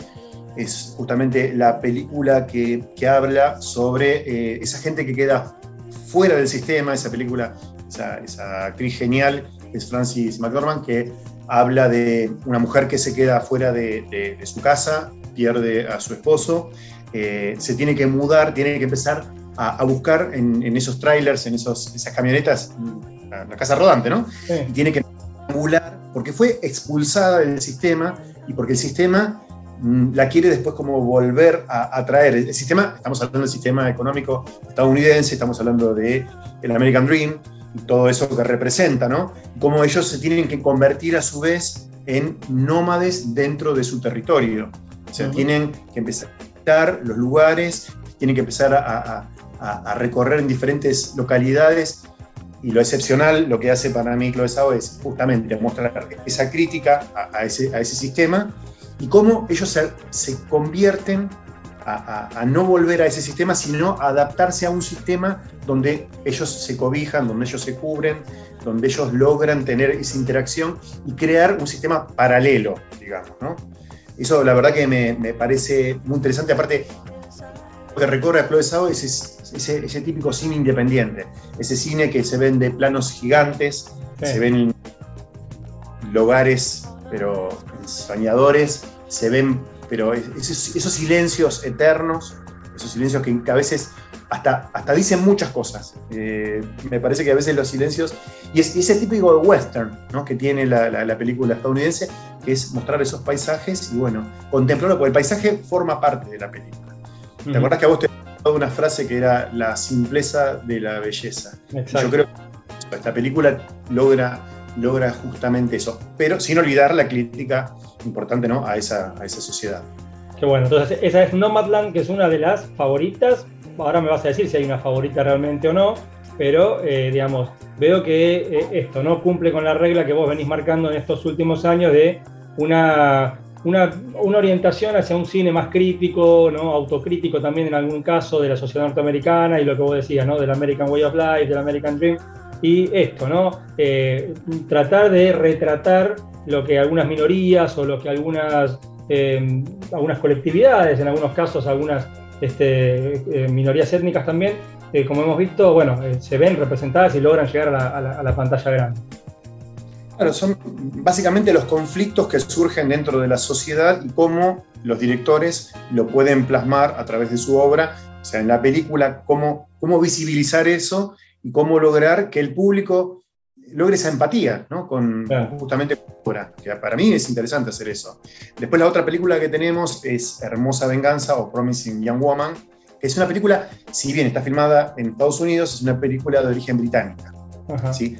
[SPEAKER 4] Es justamente la película que, que habla sobre eh, esa gente que queda fuera del sistema, esa película, esa, esa actriz genial, es Francis McDormand, que habla de una mujer que se queda fuera de su casa, pierde a su esposo, eh, se tiene que mudar, tiene que empezar a, a buscar en, en esos trailers, en esos, esas camionetas, la, la casa rodante, ¿no?
[SPEAKER 1] Sí.
[SPEAKER 4] Y tiene que emular, porque fue expulsada del sistema y porque el sistema mm, la quiere después como volver a, a traer. El, sistema, estamos hablando del sistema económico estadounidense, estamos hablando del el American Dream y todo eso que representa, ¿no? Cómo ellos se tienen que convertir a su vez en nómades dentro de su territorio. O sea, tienen que empezar visitar los lugares, tienen que empezar a, a- a- recorrer en diferentes localidades y lo excepcional, lo que hace para mí Chloe Zhao es justamente mostrar esa crítica a ese, a ese sistema y cómo ellos se, se convierten a, a- a no volver a ese sistema, sino a adaptarse a un sistema donde ellos se cobijan, donde ellos se cubren, donde ellos logran tener esa interacción y crear un sistema paralelo, digamos, ¿no? Eso la verdad que me, me parece muy interesante, aparte lo que recorre a Chloe Zhao es ese, ese- ese típico cine independiente, ese cine que se ven de planos gigantes,
[SPEAKER 1] Sí.
[SPEAKER 4] se ven lugares, pero soñadores, se ven, pero esos, esos silencios eternos, esos silencios que a veces hasta, hasta dicen muchas cosas. Eh, me parece que a veces los silencios, y es, y es el típico de western ¿no? que tiene la, la- la película estadounidense, que es mostrar esos paisajes y bueno, contemplarlo, porque el paisaje forma parte de la película. ¿Te acordás que a vos te dado una frase que era la simpleza de la belleza? Yo creo que esta película logra, logra justamente eso, pero sin olvidar la crítica importante ¿no? a, esa, a esa sociedad.
[SPEAKER 1] Qué bueno, entonces esa es Nomadland, que es una de las favoritas. Ahora me vas a decir si hay una favorita realmente o no, pero eh, digamos, veo que eh, esto no cumple con la regla que vos venís marcando en estos últimos años de una, una, una orientación hacia un cine más crítico, ¿no? autocrítico también en algún caso de la sociedad norteamericana y lo que vos decías, ¿no? del American Way of Life, del American Dream. Y esto, ¿no? Eh, tratar de retratar lo que algunas minorías o lo que algunas eh, algunas colectividades, en algunos casos algunas este, eh, minorías étnicas también, eh, como hemos visto, bueno, eh, se ven representadas y logran llegar a la pantalla grande.
[SPEAKER 4] Claro, son básicamente los conflictos que surgen dentro de la sociedad y cómo los directores lo pueden plasmar a través de su obra, o sea, en la película, cómo, cómo visibilizar eso y cómo lograr que el público logre esa empatía ¿no? con, con justamente la que para mí es interesante hacer eso. Después la otra película que tenemos es Hermosa Venganza o Promising Young Woman, que es una película, si bien está filmada en Estados Unidos, es una película de origen británica.
[SPEAKER 1] Ajá.
[SPEAKER 4] ¿sí?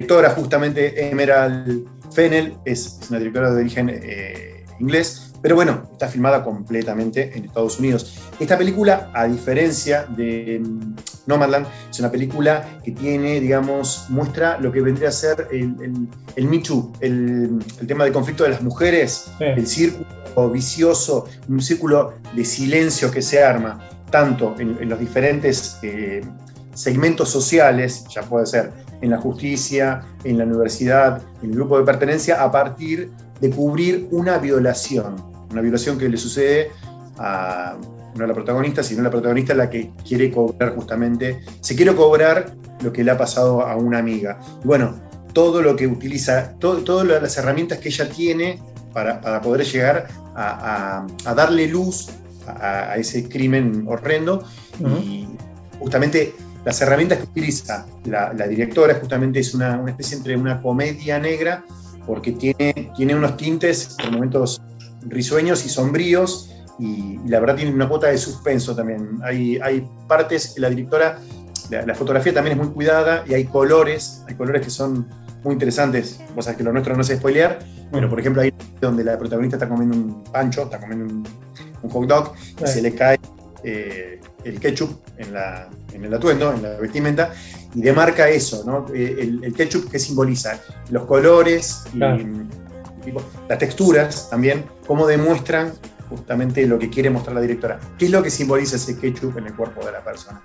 [SPEAKER 4] directora justamente Emerald Fennell es, es una directora de origen eh, inglés, pero bueno, está filmada completamente en Estados Unidos. Esta película, a diferencia de mm, Nomadland, es una película que tiene, digamos, muestra lo que vendría a ser el, el, el Me Too, el, el tema del conflicto de las mujeres, el círculo vicioso, un círculo de silencio que se arma, tanto en, en los diferentes eh, segmentos sociales, ya puede ser en la justicia, en la universidad, en el grupo de pertenencia, a partir de cubrir una violación, una violación que le sucede a no a la protagonista, sino a la protagonista la que quiere cobrar justamente, se quiere cobrar lo que le ha pasado a una amiga. Y bueno, todo lo que utiliza, todo, todas las herramientas que ella tiene para, para poder llegar a, a- a darle luz a, a ese crimen horrendo y justamente las herramientas que utiliza la, la directora justamente es una, una especie entre una comedia negra porque tiene, tiene unos tintes por momentos risueños y sombríos y, y la verdad tiene una cuota de suspenso también. Hay, hay partes que la directora, la, la fotografía también es muy cuidada y hay colores, hay colores que son muy interesantes. Vos sabés que lo nuestro no es spoilear, pero por ejemplo hay donde la protagonista está comiendo un pancho, está comiendo un, un hot dog y se le cae eh, el ketchup en, la, en el atuendo, en la vestimenta, y demarca eso, ¿no? Eh, el, el ketchup que simboliza los colores y,
[SPEAKER 1] Claro.
[SPEAKER 4] Las texturas también, cómo demuestran justamente lo que quiere mostrar la directora. ¿Qué es lo que simboliza ese ketchup en el cuerpo de la persona?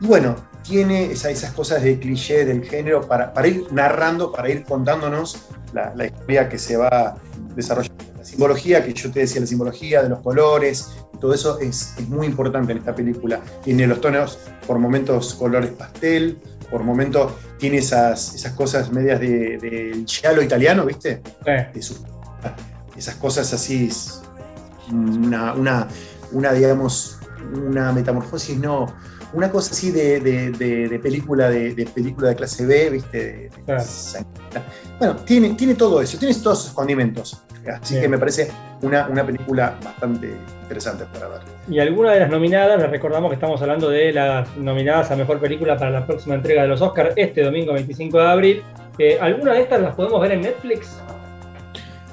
[SPEAKER 4] Y bueno, tiene esa- esas cosas de cliché del género para, para ir narrando, para ir contándonos la, la historia que se va desarrollando. La simbología, que yo te decía, la simbología de los colores, todo eso es, es muy importante en esta película. Tiene los tonos, por momentos, colores pastel, por momentos tiene esas, esas cosas medias de- del giallo italiano, ¿viste? De su- esas cosas así, una, una, una, digamos, una metamorfosis, no, una cosa así de, de- de- de película de, de película de clase B, ¿viste? De- de sanguínea. Bueno, tiene, tiene todo eso, tiene todos esos condimentos. Así
[SPEAKER 1] Bien.
[SPEAKER 4] que me parece una, una película bastante interesante para ver.
[SPEAKER 1] Y alguna de las nominadas, les recordamos que estamos hablando de las nominadas a Mejor Película para la próxima entrega de los Oscars, este domingo 25 de abril. Eh, ¿Alguna de estas las podemos ver en Netflix?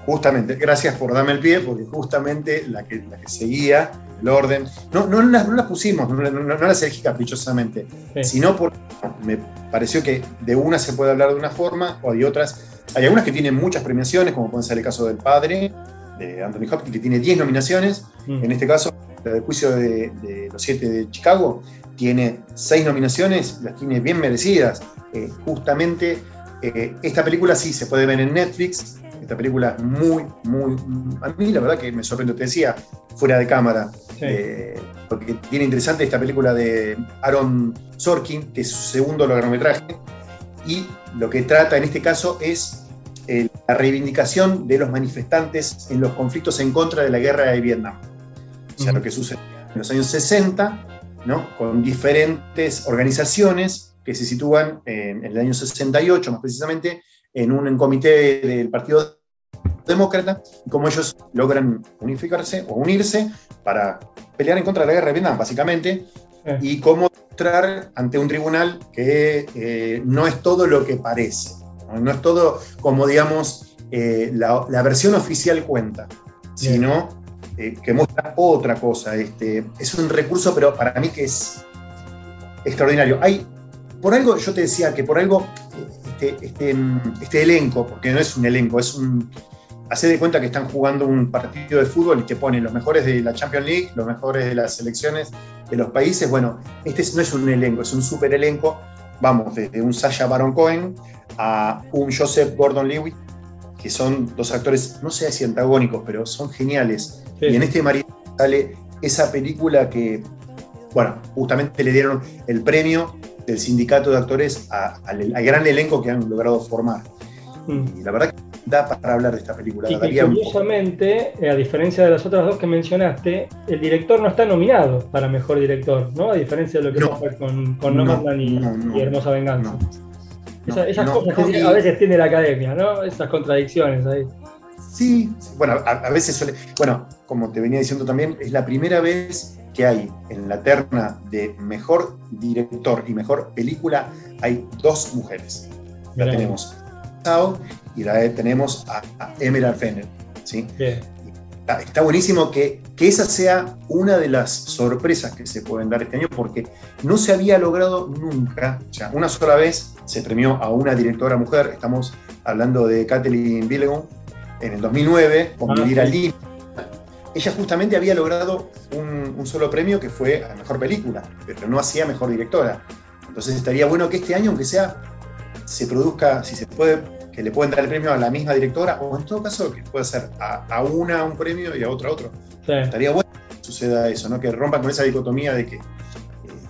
[SPEAKER 4] Justamente, gracias por darme el pie, porque justamente la que, la que seguía, el orden, no, no, las, no las pusimos, no, no- no las elegí caprichosamente, sino porque me pareció que de una se puede hablar de una forma o de otras. Hay algunas que tienen muchas premiaciones, como puede ser el caso del padre, de Anthony Hopkins, que tiene 10 nominaciones. En este caso, la del juicio de, de los siete de Chicago tiene 6 nominaciones, las tiene bien merecidas. Eh, justamente eh, esta película sí se puede ver en Netflix. Esta película es muy, muy. A mí la verdad que me sorprendió, te decía, fuera de cámara. Eh, porque tiene interesante esta película de Aaron Sorkin, que es su segundo largometraje. Y lo que trata en este caso es eh, la reivindicación de los manifestantes en los conflictos en contra de la guerra de Vietnam. O sea, lo que sucedió en los años 60, ¿no? con diferentes organizaciones que se sitúan en, en el año 68, más precisamente, en un comité del Partido Demócrata, y cómo ellos logran unificarse o unirse para pelear en contra de la guerra de Vietnam, básicamente, y cómo mostrar ante un tribunal que eh, no es todo lo que parece, no, No es todo como, digamos, eh, la, la versión oficial cuenta, sino eh, que muestra otra cosa. Este, es un recurso, pero para mí que es extraordinario. Hay, por algo, yo te decía que por algo este, este, este elenco, porque no es un elenco, es un. Hace de cuenta que están jugando un partido de fútbol y te ponen los mejores de la Champions League, los mejores de las selecciones de los países. Bueno, este no es un elenco, es un super elenco. Vamos, desde un Sasha Baron Cohen a un Joseph Gordon Lewitt, que son dos actores, no sé si antagónicos, pero son geniales.
[SPEAKER 1] Sí.
[SPEAKER 4] Y en este marido sale esa película que, bueno, justamente le dieron el premio del sindicato de actores a- al, al gran elenco que han logrado formar. Y la verdad que da para hablar de esta película.
[SPEAKER 1] Mm. Y
[SPEAKER 4] un-
[SPEAKER 1] curiosamente, eh, a diferencia de las otras dos que mencionaste, el director no está nominado para mejor director, ¿no? A diferencia de lo que
[SPEAKER 4] No.
[SPEAKER 1] pasa con, con
[SPEAKER 4] No,
[SPEAKER 1] Nomadland y,
[SPEAKER 4] no, no.
[SPEAKER 1] y Hermosa Venganza. Esa- esas cosas que
[SPEAKER 4] y-
[SPEAKER 1] a veces tiene la academia, ¿no? Esas contradicciones ahí.
[SPEAKER 4] Sí, sí, bueno, a, a veces suele. Bueno, como te venía diciendo también, es la primera vez que hay en la terna de mejor director y mejor película, hay dos mujeres. La
[SPEAKER 1] Mirá.
[SPEAKER 4] tenemos a Sao y la tenemos a, a Emerald Fennell. ¿sí? Está, está buenísimo que, que esa sea una de las sorpresas que se pueden dar este año, porque no se había logrado nunca, o sea, una sola vez se premió a una directora mujer, estamos hablando de Kathleen Bigelow en el 2009, con
[SPEAKER 1] Ah,
[SPEAKER 4] Vivir al
[SPEAKER 1] sí.
[SPEAKER 4] Ella justamente había logrado un, un solo premio que fue a Mejor Película, pero no hacía Mejor Directora. Entonces estaría bueno que este año, aunque sea, se produzca, si se puede, que le pueden dar el premio a la misma directora, o en todo caso que pueda ser a, a una un premio y a otra otro.
[SPEAKER 1] Sí.
[SPEAKER 4] Estaría bueno que suceda eso, ¿no? que rompan con esa dicotomía de que eh,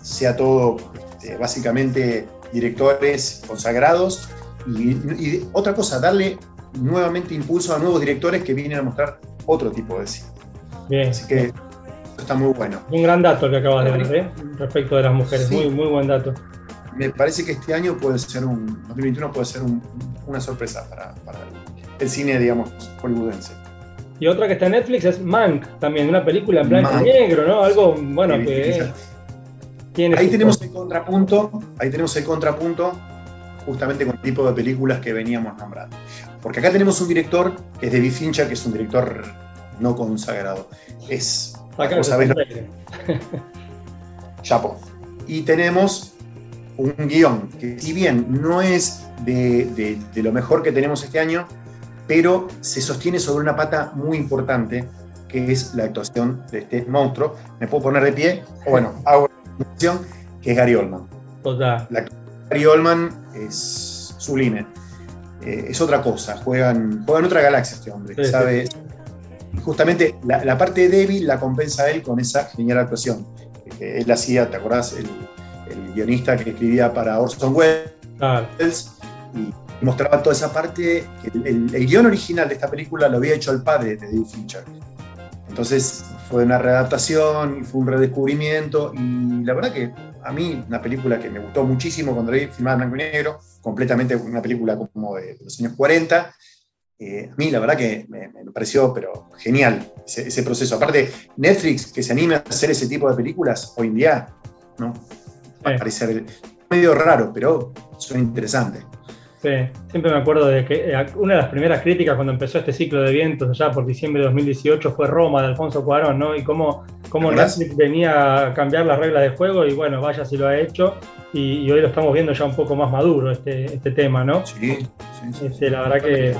[SPEAKER 4] sea todo este, básicamente directores consagrados y, y otra cosa, darle nuevamente impulso a nuevos directores que vienen a mostrar otro tipo de cine.
[SPEAKER 1] Bien.
[SPEAKER 4] Así que está muy bueno.
[SPEAKER 1] Un gran dato que acabas de dar, ¿eh? Respecto de las mujeres.
[SPEAKER 4] Sí.
[SPEAKER 1] Muy, muy buen dato.
[SPEAKER 4] Me parece que este año puede ser un, 2021 puede ser un- una sorpresa para, para el cine, digamos, hollywoodense.
[SPEAKER 1] Y otra que está en Netflix es Mank, también, una película en blanco y negro, ¿no? Algo, bueno,
[SPEAKER 4] Sí,
[SPEAKER 1] que tiene.
[SPEAKER 4] Ahí tenemos el contrapunto, ahí tenemos el contrapunto justamente con el tipo de películas que veníamos nombrando. Porque acá tenemos un director que es David Fincher, que es un director no consagrado. Es,
[SPEAKER 1] Acá
[SPEAKER 4] vos
[SPEAKER 1] se
[SPEAKER 4] sabés lo-
[SPEAKER 1] sorprende.
[SPEAKER 4] Chapo. Y tenemos un guion que si bien no es de, de- de lo mejor que tenemos este año, pero se sostiene sobre una pata muy importante, que es la actuación de este monstruo. Me puedo poner de pie, o bueno, hago la actuación, que es Gary Oldman.
[SPEAKER 1] Total.
[SPEAKER 4] La actuación de Gary Oldman es sublime. Eh, es otra cosa, juegan, juega en otra galaxia este hombre,
[SPEAKER 1] Sí, sí.
[SPEAKER 4] Sabe justamente la, la parte débil la compensa él con esa genial actuación. Eh, él hacía, ¿te acordás? El, el guionista que escribía para Orson Welles y mostraba toda esa parte. El, el- el guion original de esta película lo había hecho el padre de David Fincher. Entonces fue una readaptación, fue un redescubrimiento y la verdad que a mí una película que me gustó muchísimo cuando la vi filmada en blanco y negro, completamente una película como de los años 40. Eh, a mí la verdad que me, me pareció pero genial ese, ese proceso. Aparte, Netflix que se anime a hacer ese tipo de películas hoy en día, ¿no? Va a parecer medio raro, pero suena interesante.
[SPEAKER 1] Sí, siempre me acuerdo de que eh, una de las primeras críticas cuando empezó este ciclo de vientos allá por diciembre de 2018 fue Roma de Alfonso Cuarón, ¿no? Y cómo, cómo. Netflix venía a cambiar las reglas de juego y bueno, vaya si lo ha hecho y, y hoy lo estamos viendo ya un poco más maduro este, este tema, ¿no?
[SPEAKER 4] Sí,
[SPEAKER 1] Este, la verdad que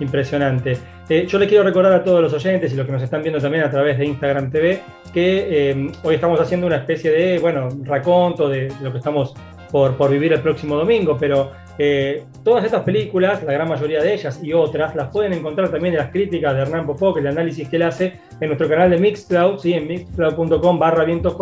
[SPEAKER 1] impresionante. Eh, yo le quiero recordar a todos los oyentes y los que nos están viendo también a través de Instagram TV que eh, hoy estamos haciendo una especie de, bueno, raconto de lo que estamos por, vivir el próximo domingo, pero eh, todas estas películas, la gran mayoría de ellas y otras, las pueden encontrar también en las críticas de Hernán Popó, el análisis que él hace en nuestro canal de Mixcloud, ¿sí? en mixcloud.com barra vientos.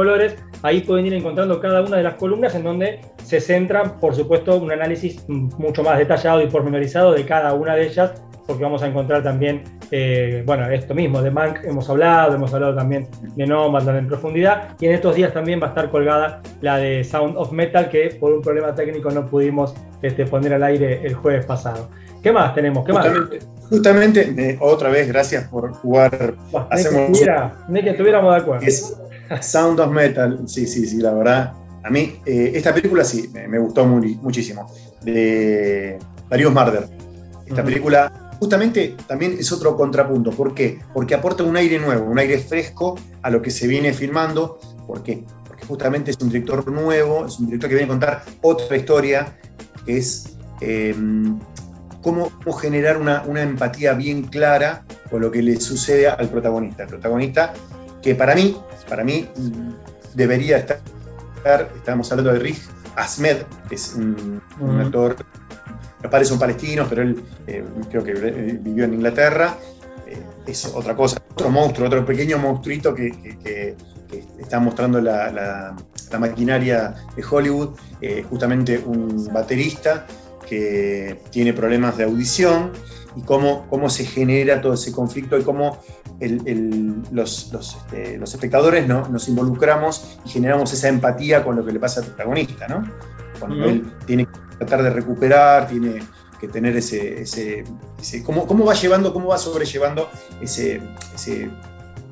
[SPEAKER 1] Ahí pueden ir encontrando cada una de las columnas en donde se centra, por supuesto, un análisis mucho más detallado y pormenorizado de cada una de ellas
[SPEAKER 15] porque vamos a encontrar también, eh, bueno, esto mismo, de Mank hemos hablado, hemos hablado también de Nomadland en profundidad, y en estos días también va a estar colgada la de Sound of Metal, que por un problema técnico no pudimos este, poner al aire el jueves pasado. ¿Qué más tenemos? ¿Qué más?
[SPEAKER 4] Justamente, justamente, eh, otra vez, gracias por jugar.
[SPEAKER 15] Bah, ni, que
[SPEAKER 4] Hacemos
[SPEAKER 15] estuviera- ni que estuviéramos de acuerdo.
[SPEAKER 4] es Sound of Metal. Sí, sí, sí, la verdad. A mí, eh, esta película sí, me, me gustó muy- muchísimo. De Darius Marder. Esta película, justamente, también es otro contrapunto. ¿Por qué? Porque aporta un aire nuevo, un aire fresco a lo que se viene filmando. ¿Por qué? Porque justamente es un director nuevo, es un director que viene a contar otra historia, que es eh, cómo, cómo generar una, una empatía bien clara con lo que le sucede al protagonista. El protagonista que para mí, para mí debería estar, estamos hablando de Riz Ahmed, que es un, un actor, me parece un palestino, pero él eh, creo que eh, vivió en Inglaterra, eh, es otra cosa, otro monstruo, otro pequeño monstruito que, que- que- que está mostrando la, la- la maquinaria de Hollywood, eh, justamente un baterista que tiene problemas de audición y cómo, cómo se genera todo ese conflicto y cómo el- el- los, los, este, los espectadores ¿no? nos involucramos y generamos esa empatía con lo que le pasa al protagonista, ¿no? Cuando
[SPEAKER 15] Ujú.
[SPEAKER 4] él tiene que tratar de recuperar, tiene que tener ese, ese, ese- cómo, cómo va llevando, cómo va sobrellevando ese, ese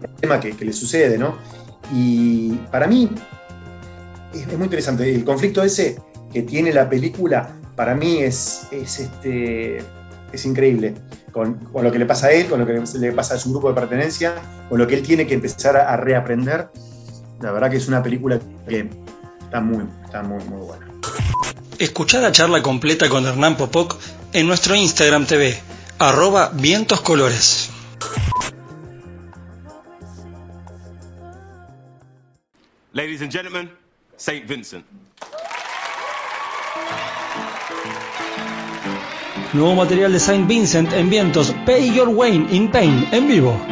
[SPEAKER 4] problema que, le sucede, ¿no? Y para mí es, es muy interesante. El conflicto ese que tiene la película, para mí es, es, este, es increíble. Con, con lo que le pasa a él, con lo que le pasa a su grupo de pertenencia, con lo que él tiene que empezar a, a reaprender. La verdad que es una película que está muy, está muy, muy buena.
[SPEAKER 1] Escuchá la charla completa con Hernán Popoc en nuestro Instagram TV, arroba vientos colores.
[SPEAKER 16] Ladies and gentlemen, St. Vincent.
[SPEAKER 15] Nuevo material de Saint Vincent en vientos, Pay Your Wayne in Pain, en vivo.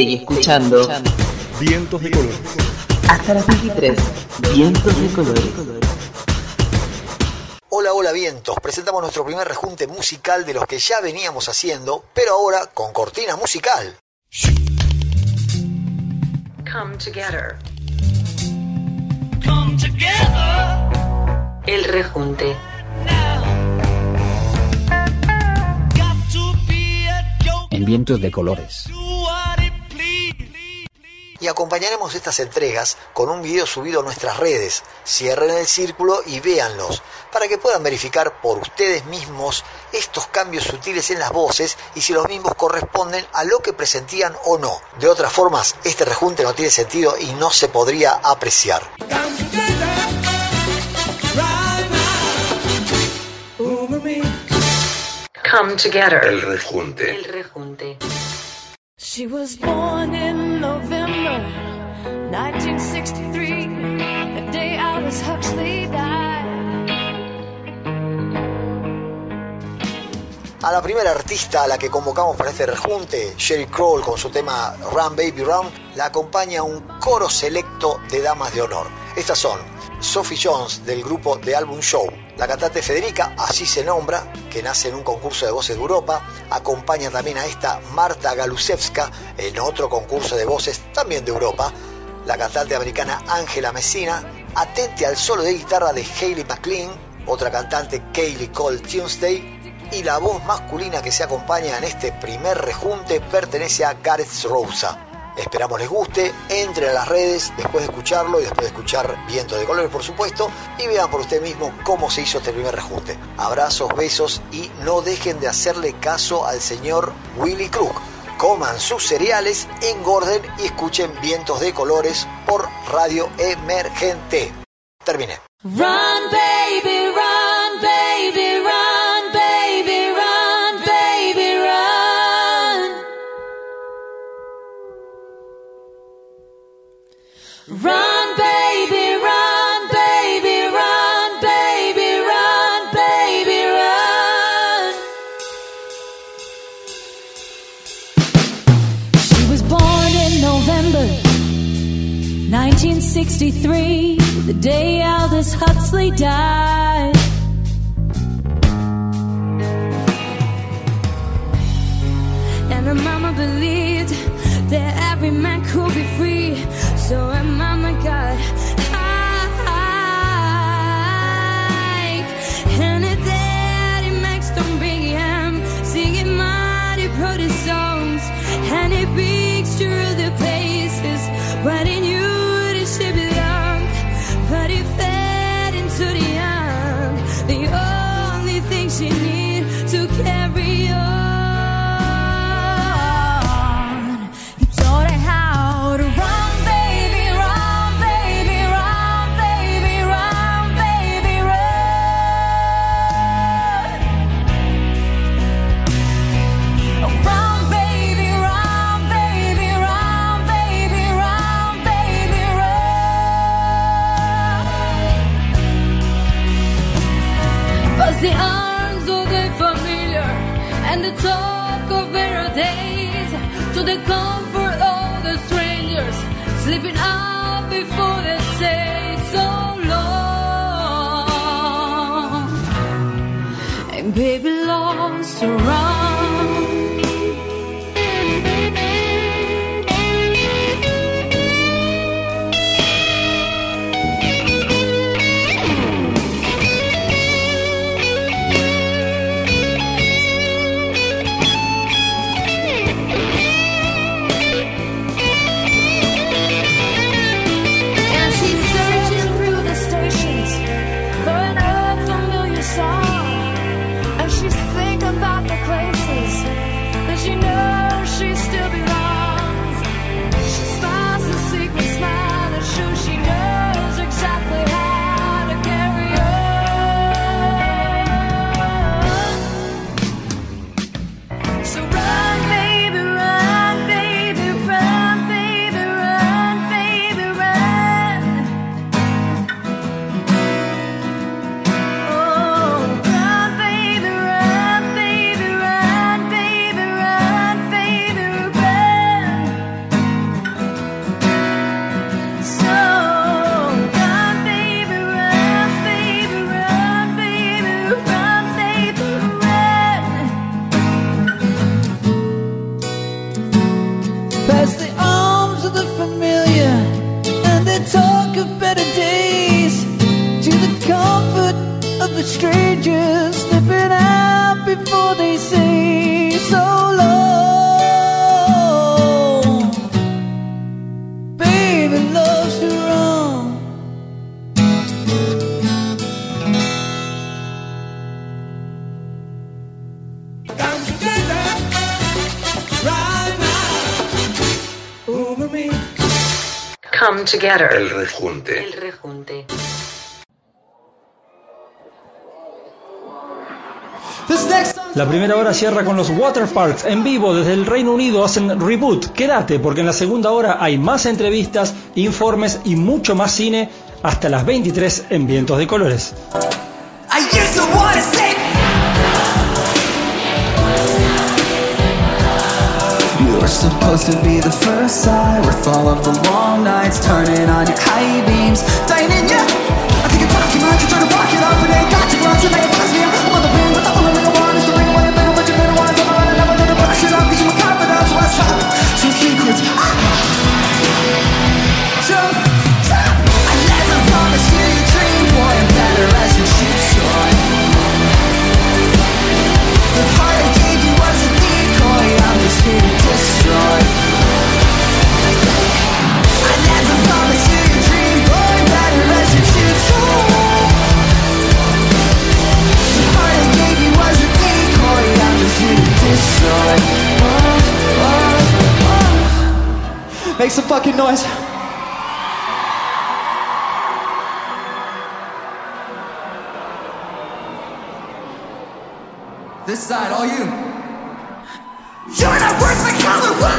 [SPEAKER 17] Seguí escuchando
[SPEAKER 18] Vientos de color.
[SPEAKER 17] hasta las 23. Vientos de colores.
[SPEAKER 19] Hola, hola vientos. Presentamos nuestro primer rejunte musical de los que ya veníamos haciendo, pero ahora con cortina musical.
[SPEAKER 11] Come together.
[SPEAKER 20] Come together.
[SPEAKER 11] El rejunte.
[SPEAKER 21] En vientos de colores.
[SPEAKER 19] Acompañaremos estas entregas con un video subido a nuestras redes. Cierren el círculo y véanlos, para que puedan verificar por ustedes mismos estos cambios sutiles en las voces y si los mismos corresponden a lo que presentían o no. De otras formas, este rejunte no tiene sentido y no se podría apreciar.
[SPEAKER 11] Come together.
[SPEAKER 14] El rejunte.
[SPEAKER 11] El rejunte.
[SPEAKER 15] She was born in November 1963, the day Aldous Huxley died.
[SPEAKER 19] A la primera artista a la que convocamos para este rejunte, Sherry Kroll con su tema Run Baby Run, la acompaña un coro selecto de damas de honor. Estas son Sophie Jones del grupo The Album Show, la cantante Federica, así se nombra, que nace en un concurso de voces de Europa, acompaña también a esta Marta Galusewska en otro concurso de voces también de Europa, la cantante americana Angela Messina, atente al solo de guitarra de Hayley McLean, otra cantante Kaylee Cole Tuesday, y la voz masculina que se acompaña en este primer rejunte pertenece a Gareth Rosa. Esperamos les guste, entren a las redes después de escucharlo y después de escuchar Viento de Colores por supuesto y vean por usted mismo cómo se hizo este primer rejunte. Abrazos, besos y no dejen de hacerle caso al señor Willy Crook. Coman sus cereales, engorden y escuchen Vientos de Colores por Radio Emergente. Terminé.
[SPEAKER 15] Run, baby, run, baby, run, Run, baby, run, baby, run, baby, run, baby, run. She was born in November 1963, the day Aldous Huxley died. And her mama believed that every man could be free. So
[SPEAKER 9] am I,
[SPEAKER 11] my God.
[SPEAKER 14] El rejunte.
[SPEAKER 11] El
[SPEAKER 1] La primera hora cierra con los Water Parks en vivo desde el Reino Unido. Hacen reboot. Quédate porque en la segunda hora hay más entrevistas, informes y mucho más cine hasta las 23 en Vientos de Colores.
[SPEAKER 10] You were supposed to be the first side worth all of the long nights turning on your high beams. Dying in ya. I think it's talking like you try to walk it up and ain't got you wrong so now you buzz me I'm on the ring but the only thing I want is the ring I want a little bunch of little ones I'm on and never it brush it up cause you're my confidence so I stop some secrets. Ah! Destroy. Make some fucking noise This side, all you. You're not worth my color. What?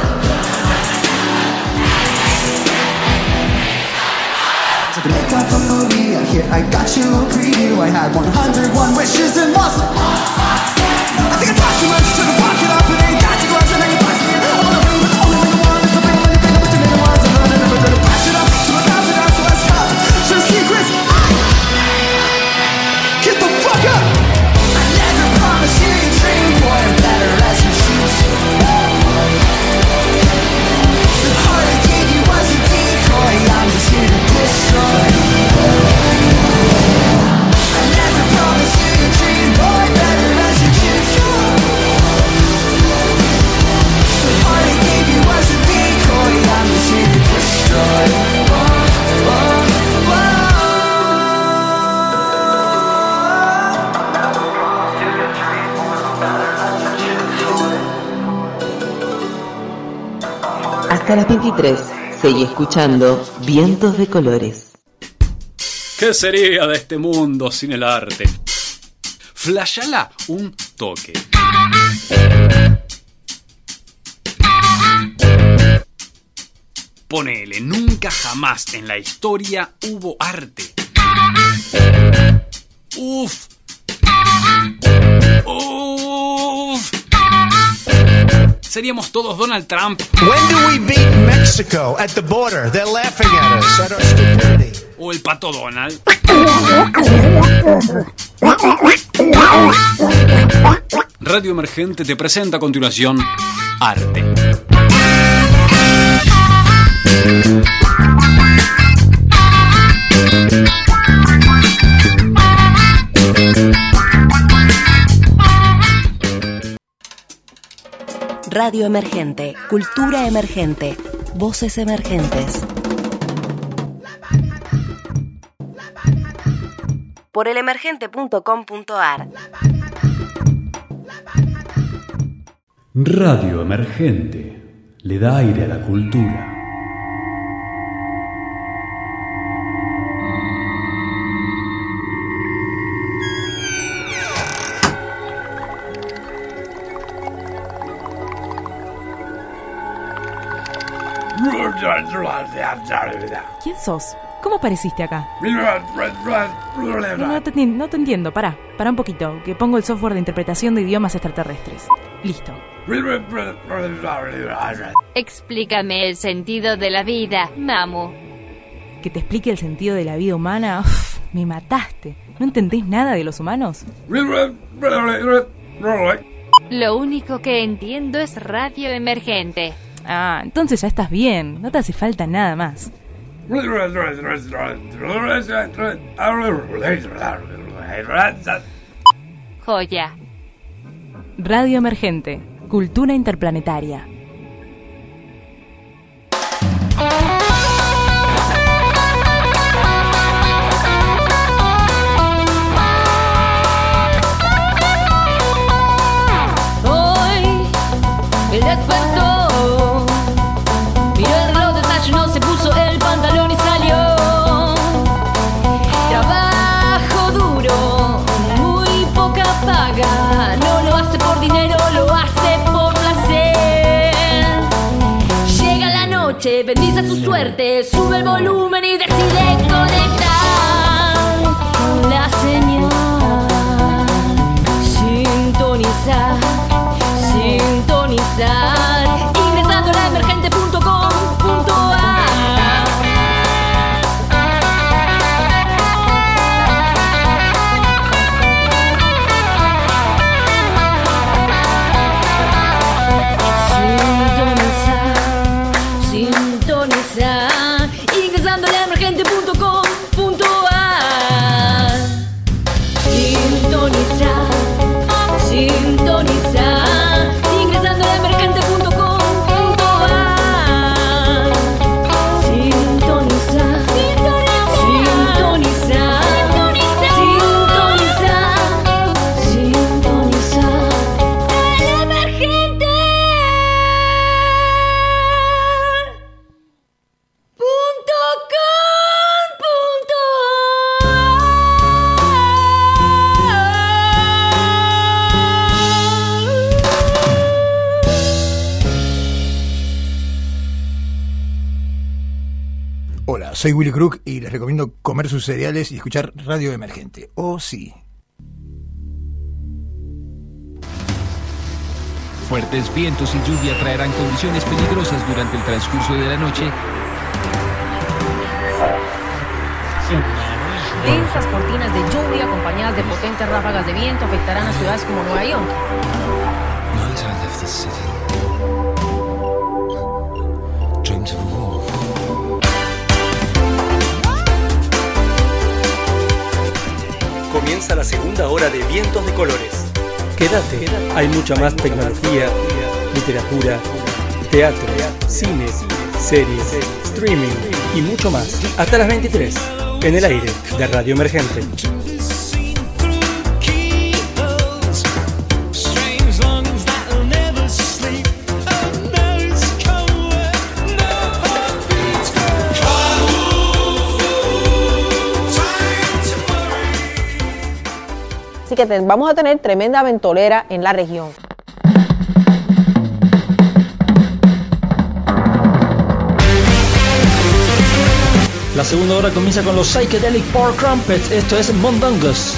[SPEAKER 10] Picked up a movie, I hear I got you a preview. I had 101 wishes and lost them. I think I talked too much, should have walked it up and ain't got you gloves and now
[SPEAKER 17] Hasta las 23. Seguí escuchando Vientos de Colores.
[SPEAKER 22] ¿Qué sería de este mundo sin el arte? Flashala un toque. Ponele, nunca jamás en la historia hubo arte. Uf. Uf. Seríamos todos Donald Trump
[SPEAKER 23] When do we beat Mexico at the border? They're laughing at us, at our stupidity.
[SPEAKER 22] o el pato Donald. Radio Emergente te presenta a continuación Arte.
[SPEAKER 24] Radio Emergente, Cultura Emergente, Voces Emergentes. Por elemergente.com.ar
[SPEAKER 25] Radio Emergente le da aire a la cultura.
[SPEAKER 26] ¿Quién sos? ¿Cómo apareciste acá? No te, enti- no te entiendo, pará, pará un poquito, que pongo el software de interpretación de idiomas extraterrestres. Listo.
[SPEAKER 27] Explícame el sentido de la vida, Mamu.
[SPEAKER 26] Que te explique el sentido de la vida humana. Uf, me mataste. ¿No entendés nada de los humanos?
[SPEAKER 27] Lo único que entiendo es radio emergente.
[SPEAKER 26] Ah, entonces ya estás bien. No te hace falta nada más.
[SPEAKER 28] Joya.
[SPEAKER 26] Radio Emergente, Cultura Interplanetaria.
[SPEAKER 29] Suerte, sube el volumen y decide conectar
[SPEAKER 30] soy Willy Crook y les recomiendo comer sus cereales y escuchar Radio Emergente. Oh, sí.
[SPEAKER 21] Fuertes vientos y lluvia traerán condiciones peligrosas durante el transcurso de la noche.
[SPEAKER 31] Densas cortinas de lluvia acompañadas de potentes ráfagas de viento afectarán a ciudades como Nueva York.
[SPEAKER 1] Comienza la segunda hora de Vientos de Colores. Quédate, hay mucha más tecnología, literatura, teatro, cine, series, streaming y mucho más. Hasta las 23, en el aire de Radio Emergente.
[SPEAKER 32] Así que vamos a tener tremenda ventolera en la región.
[SPEAKER 10] La segunda hora comienza con los Psychedelic Power Crumpets. Esto es Mondongus.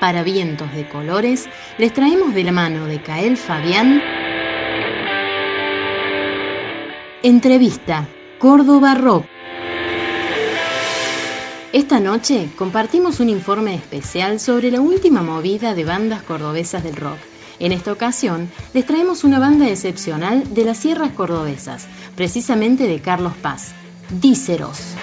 [SPEAKER 33] Para vientos de colores, les traemos de la mano de Cael Fabián Entrevista Córdoba Rock. Esta noche compartimos un informe especial sobre la última movida de bandas cordobesas del rock. En esta ocasión les traemos una banda excepcional de las sierras cordobesas, precisamente de Carlos Paz, Díceros.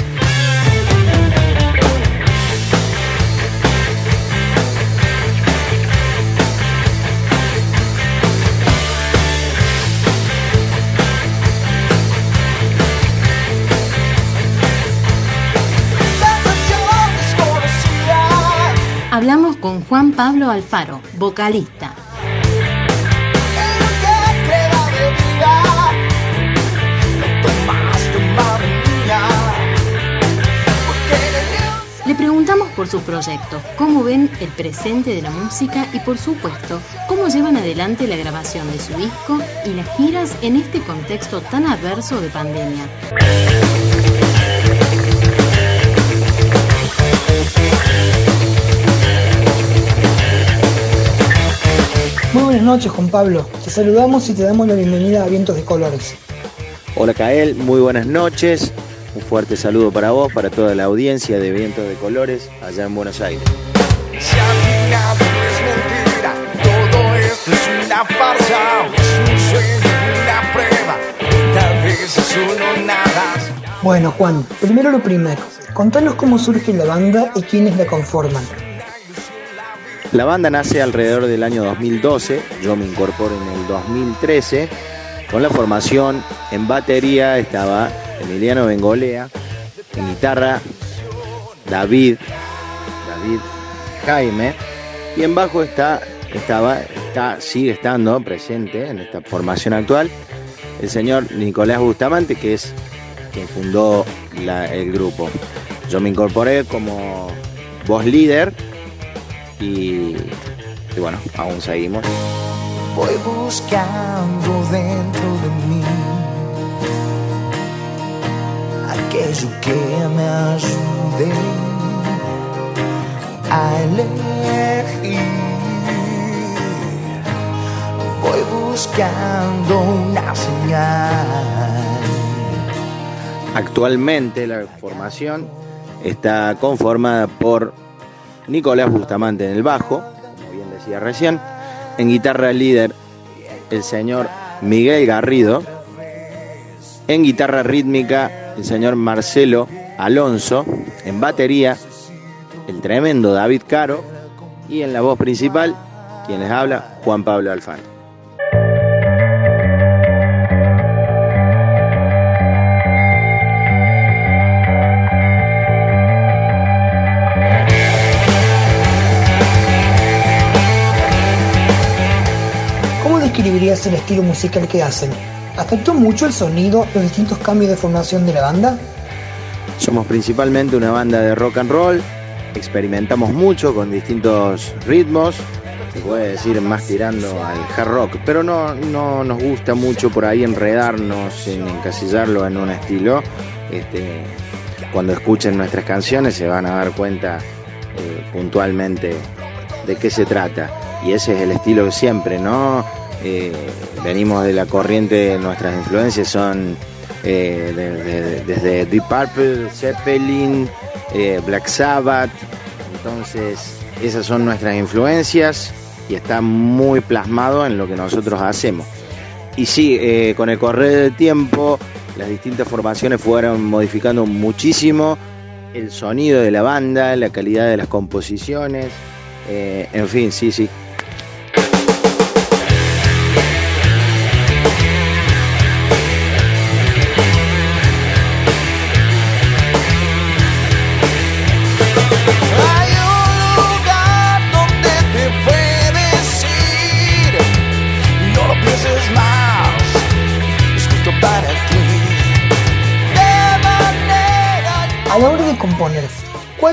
[SPEAKER 33] Con Juan Pablo Alfaro, vocalista. Le preguntamos por su proyecto, cómo ven el presente de la música y por supuesto, cómo llevan adelante la grabación de su disco y las giras en este contexto tan adverso de pandemia.
[SPEAKER 34] Muy buenas noches, Juan Pablo. Te saludamos y te damos la bienvenida a Vientos de Colores.
[SPEAKER 35] Hola Cael, muy buenas noches. Un fuerte saludo para vos, para toda la audiencia de Vientos de Colores allá en Buenos Aires.
[SPEAKER 20] Si al final no es mentira, todo esto es una farsa, es un sueño, una prueba, tal vez es uno nada.
[SPEAKER 34] Bueno, Juan, primero lo primero. Contanos cómo surge la banda y quiénes la conforman.
[SPEAKER 35] La banda nace alrededor del año 2012, yo me incorporo en el 2013. Con la formación en batería estaba Emiliano Bengolea, en guitarra David, David Jaime, y en bajo está, estaba, está, sigue estando presente en esta formación actual el señor Nicolás Bustamante, que es quien fundó el grupo. Yo me incorporé como voz líder y, y bueno, aún seguimos.
[SPEAKER 20] Voy buscando dentro de mí aquello que me ayude a elegir. Voy buscando una señal.
[SPEAKER 35] Actualmente la formación está conformada por Nicolás Bustamante en el bajo, como bien decía recién, en guitarra líder el señor Miguel Garrido, en guitarra rítmica el señor Marcelo Alonso, en batería el tremendo David Caro y en la voz principal, quien les habla, Juan Pablo Alfaro.
[SPEAKER 34] Describirías el estilo musical que hacen? ¿Afectó mucho el sonido los distintos cambios de formación de la banda?
[SPEAKER 35] Somos principalmente una banda de rock and roll, experimentamos mucho con distintos ritmos, se puede decir más tirando al hard rock, pero no, no nos gusta mucho por ahí enredarnos en encasillarlo en un estilo. Este, cuando escuchen nuestras canciones se van a dar cuenta eh, puntualmente de qué se trata. Y ese es el estilo de siempre, ¿no? Venimos de la corriente, nuestras influencias son eh, de- de- desde Deep Purple, Zeppelin, eh, Black Sabbath. Entonces, esas son nuestras influencias y está muy plasmado en lo que nosotros hacemos. Y sí, eh, con el correr del tiempo, las distintas formaciones fueron modificando muchísimo el sonido de la banda, la calidad de las composiciones, eh, en fin, sí, sí.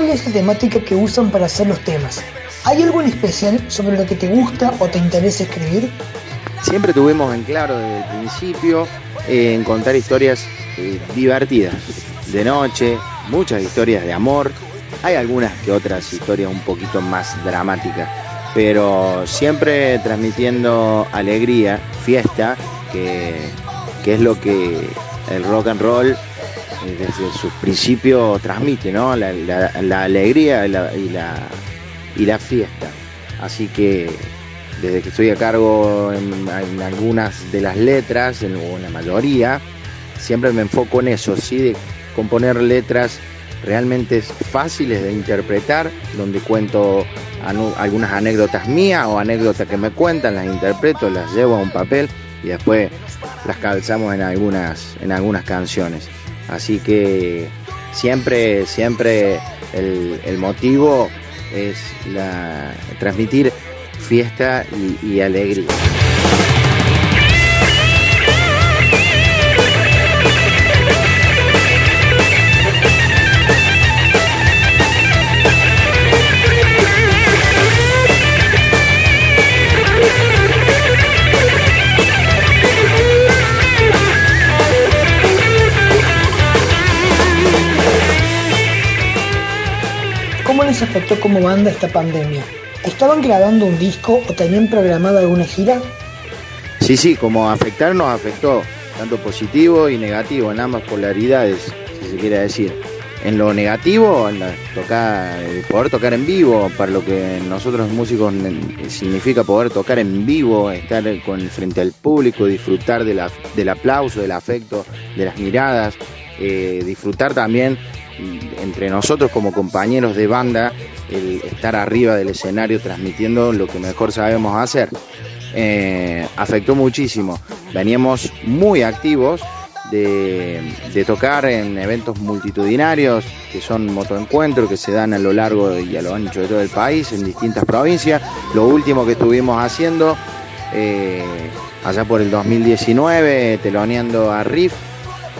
[SPEAKER 34] ¿Cuál es la temática que usan para hacer los temas? ¿Hay algo en especial sobre lo que te gusta o te interesa escribir?
[SPEAKER 35] Siempre tuvimos en claro desde el principio eh, en contar historias eh, divertidas, de noche, muchas historias de amor, Hay algunas que otras historias un poquito más dramáticas, pero siempre transmitiendo alegría, fiesta, que, es lo que el rock and roll desde sus principios transmite, ¿no? La, alegría y la, fiesta. Así que desde que estoy a cargo en, algunas de las letras, en, o en la mayoría, siempre me enfoco en eso, ¿sí? De componer letras realmente fáciles de interpretar, donde cuento algunas anécdotas mías o anécdotas que me cuentan, las interpreto, las llevo a un papel y después las calzamos en algunas, en algunas canciones. Así que siempre, siempre el, motivo es la, transmitir fiesta y alegría.
[SPEAKER 34] Les afectó como banda esta pandemia? ¿Estaban grabando un disco o tenían programada alguna gira?
[SPEAKER 35] Sí, sí, como afectar nos afectó, tanto positivo y negativo, en ambas polaridades, si se quiere decir. En lo negativo, en tocar, el poder tocar en vivo, para lo que nosotros músicos ne- significa poder tocar en vivo, estar con, frente al público, disfrutar del aplauso, del afecto, de las miradas, eh, disfrutar también entre nosotros como compañeros de banda, el estar arriba del escenario transmitiendo lo que mejor sabemos hacer eh, afectó muchísimo. Veníamos muy activos de, tocar en eventos multitudinarios, que son motoencuentros que se dan a lo largo y a lo ancho de todo el país, en distintas provincias. Lo último que estuvimos haciendo, eh, allá por el 2019, teloneando a RIF,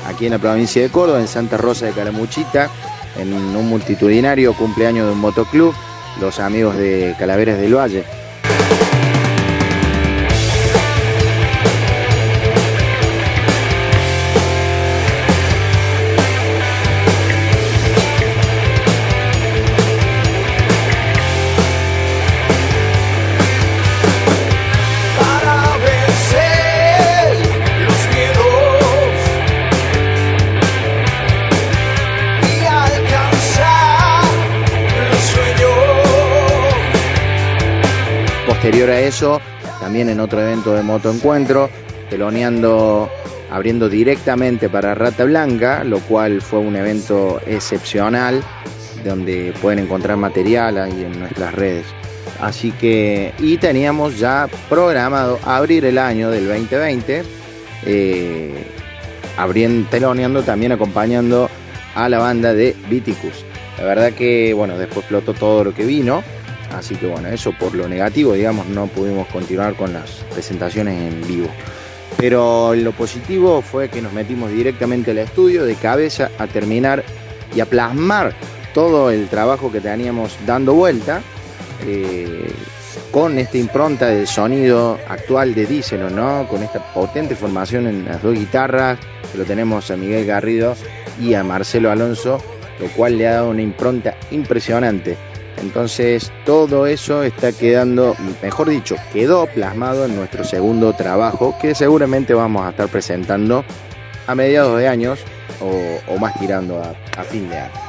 [SPEAKER 35] aquí en la provincia de Córdoba, en Santa Rosa de Calamuchita, en un multitudinario cumpleaños de un motoclub, los amigos de Calaveras del Valle. Posterior a eso, también en otro evento de motoencuentro, teloneando, abriendo directamente para Rata Blanca, lo cual fue un evento excepcional, donde pueden encontrar material ahí en nuestras redes. Así que, y teníamos ya programado abrir el año del 2020, eh, abriendo, teloneando, también acompañando a la banda de Viticus. La verdad que, bueno, después explotó todo lo que vino, Así que bueno, eso por lo negativo, digamos, no pudimos continuar con las presentaciones en vivo. Pero lo positivo fue que nos metimos directamente al estudio de cabeza a terminar y a plasmar todo el trabajo que teníamos dando vuelta eh, con esta impronta del sonido actual de Díselo, ¿no? Con esta potente formación en las dos guitarras, que lo tenemos a Miguel Garrido y a Marcelo Alonso, lo cual le ha dado una impronta impresionante. Entonces todo eso está quedando, mejor dicho, quedó plasmado en nuestro segundo trabajo que seguramente vamos a estar presentando a mediados de años o, más tirando a fin de año.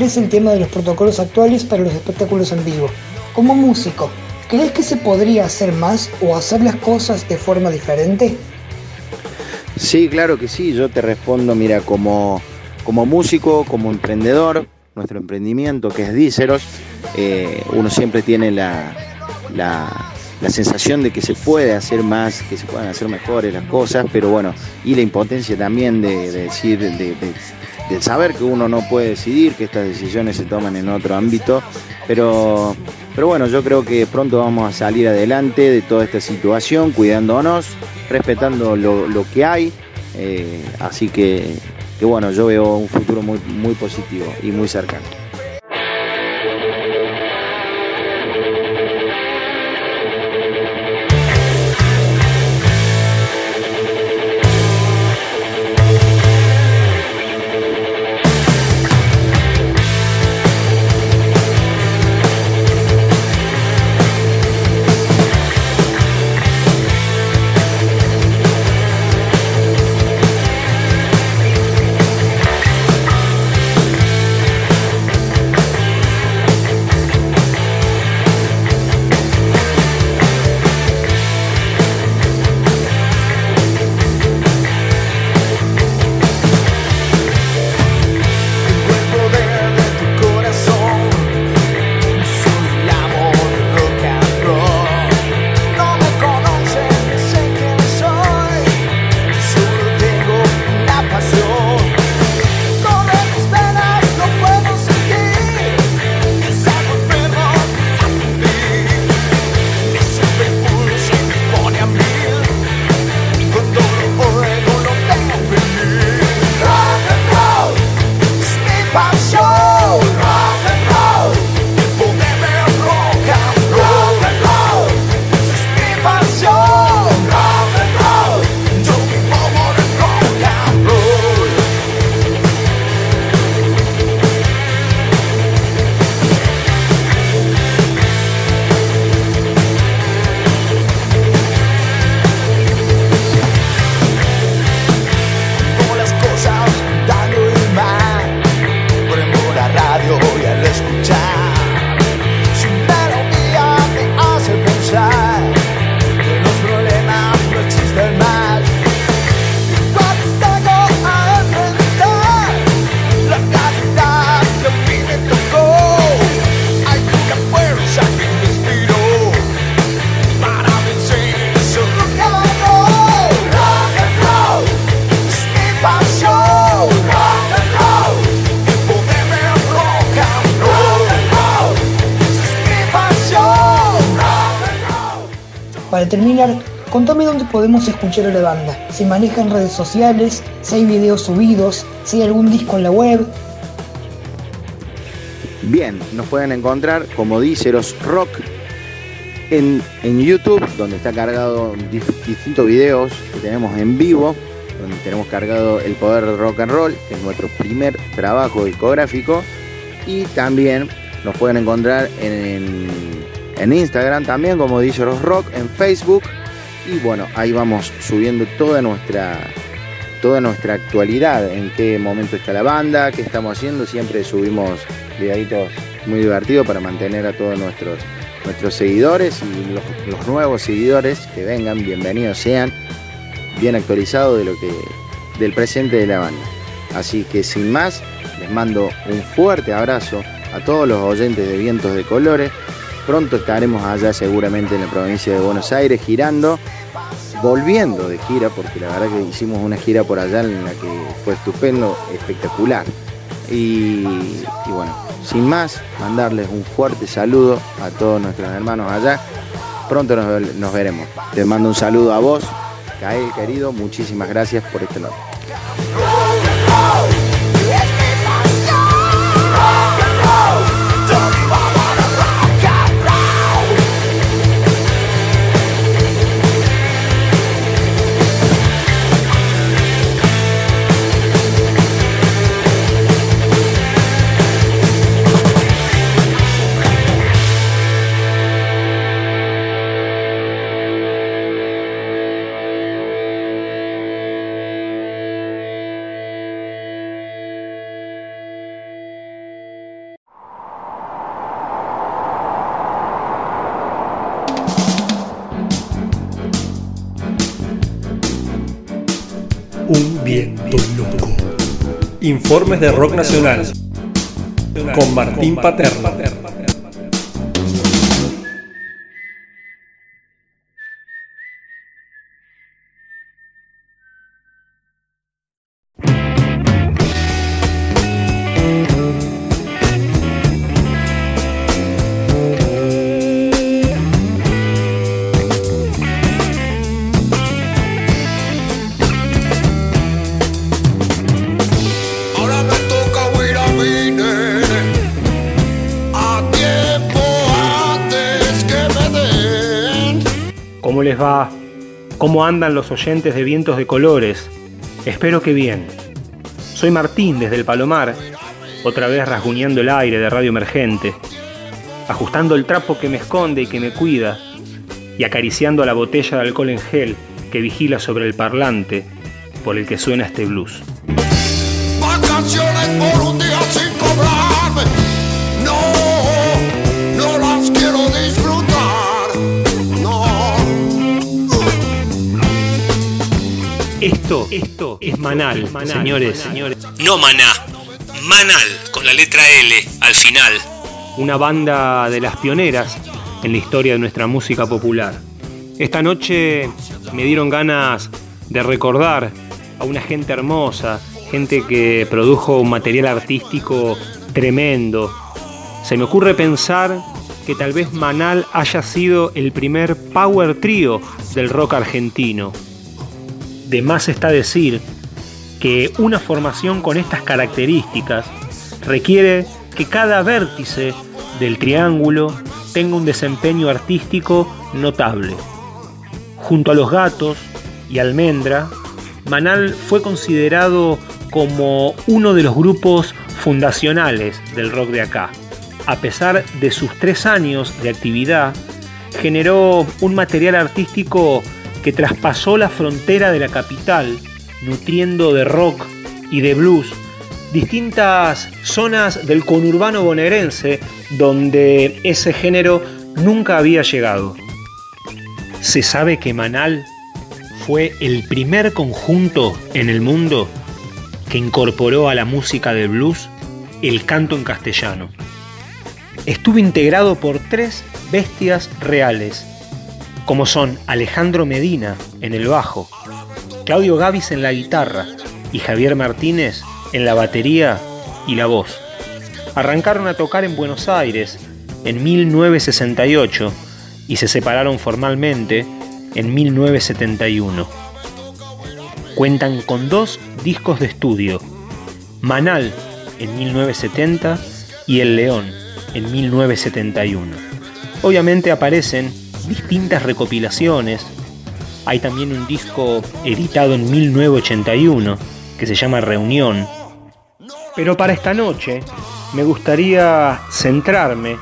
[SPEAKER 34] ¿Qué te parece el tema de los protocolos actuales para los espectáculos en vivo? Como músico, ¿crees que se podría hacer más o hacer las cosas de forma diferente?
[SPEAKER 35] Sí, claro que sí, yo te respondo, mira, como, como músico, como emprendedor, nuestro emprendimiento que es Díceros, eh, uno siempre tiene la, la, sensación de que se puede hacer más, que se puedan hacer mejores las cosas, pero bueno, y la impotencia también de, de decir, de, de- saber que uno no puede decidir, que estas decisiones se toman en otro ámbito, pero, pero bueno, yo creo que pronto vamos a salir adelante de toda esta situación, cuidándonos, respetando lo, lo que hay, eh, así que, que bueno, yo veo un futuro muy, muy positivo y muy cercano.
[SPEAKER 34] Podemos escuchar a la banda. Si manejan redes sociales, si hay videos subidos, si hay algún disco en la web.
[SPEAKER 35] Bien, nos pueden encontrar como Díceros Rock en, en YouTube, donde está cargado distintos videos que tenemos en vivo, donde tenemos cargado El Poder Rock and Roll, que es nuestro primer trabajo discográfico, y también nos pueden encontrar en, en Instagram también como Díceros Rock, en Facebook, y bueno, ahí vamos subiendo toda nuestra toda nuestra actualidad, en qué momento está la banda, qué estamos haciendo, siempre subimos videitos muy divertidos para mantener a todos nuestros, nuestros seguidores y los, nuevos seguidores que vengan, bienvenidos sean, bien actualizados de del presente de la banda. Así que sin más, les mando un fuerte abrazo a todos los oyentes de Vientos de Colores. Pronto estaremos allá seguramente en la provincia de Buenos Aires girando volviendo de gira, porque la verdad que hicimos una gira por allá en la que fue estupendo, espectacular. Y, bueno, sin más, mandarles un fuerte saludo a todos nuestros hermanos allá. Pronto nos, ve- nos veremos. Te mando un saludo a vos, Kael querido, muchísimas gracias por este nota.
[SPEAKER 36] Informes de Rock Nacional con Martín Paterno.
[SPEAKER 37] ¿Cómo andan los oyentes de Vientos de Colores? Espero que bien. Soy Martín desde el Palomar, otra vez rasguñando el aire de Radio Emergente, ajustando el trapo que me esconde y que me cuida, y acariciando a la botella de alcohol en gel que vigila sobre el parlante por el que suena este blues. Esto, esto es Manal, señores, señores.
[SPEAKER 38] No Maná, Manal, con la letra L al final.
[SPEAKER 37] Una banda de las pioneras en la historia de nuestra música popular. Esta noche me dieron ganas de recordar a una gente hermosa, gente que produjo un material artístico tremendo. Se me ocurre pensar que tal vez Manal haya sido el primer power trio del rock argentino. De más está decir que una formación con estas características requiere que cada vértice del triángulo tenga un desempeño artístico notable. Junto a los gatos y Almendra, Manal fue considerado como uno de los grupos fundacionales del rock de acá. A pesar de sus tres años de actividad, generó un material artístico que traspasó la frontera de la capital, nutriendo de rock y de blues distintas zonas del conurbano bonaerense donde ese género nunca había llegado. Se sabe que Manal fue el primer conjunto en el mundo que incorporó a la música del blues el canto en castellano. Estuvo integrado por tres bestias reales, como son Alejandro Medina en el bajo, Claudio Gavis en la guitarra y Javier Martínez en la batería y la voz. Arrancaron a tocar en Buenos Aires en 1968 y se separaron formalmente en 1971. Cuentan con dos discos de estudio, Manal en 1970 y El León en 1971. Obviamente aparecen distintas recopilaciones. Hay también un disco editado en 1981 que se llama Reunión. Pero para esta noche me gustaría centrarme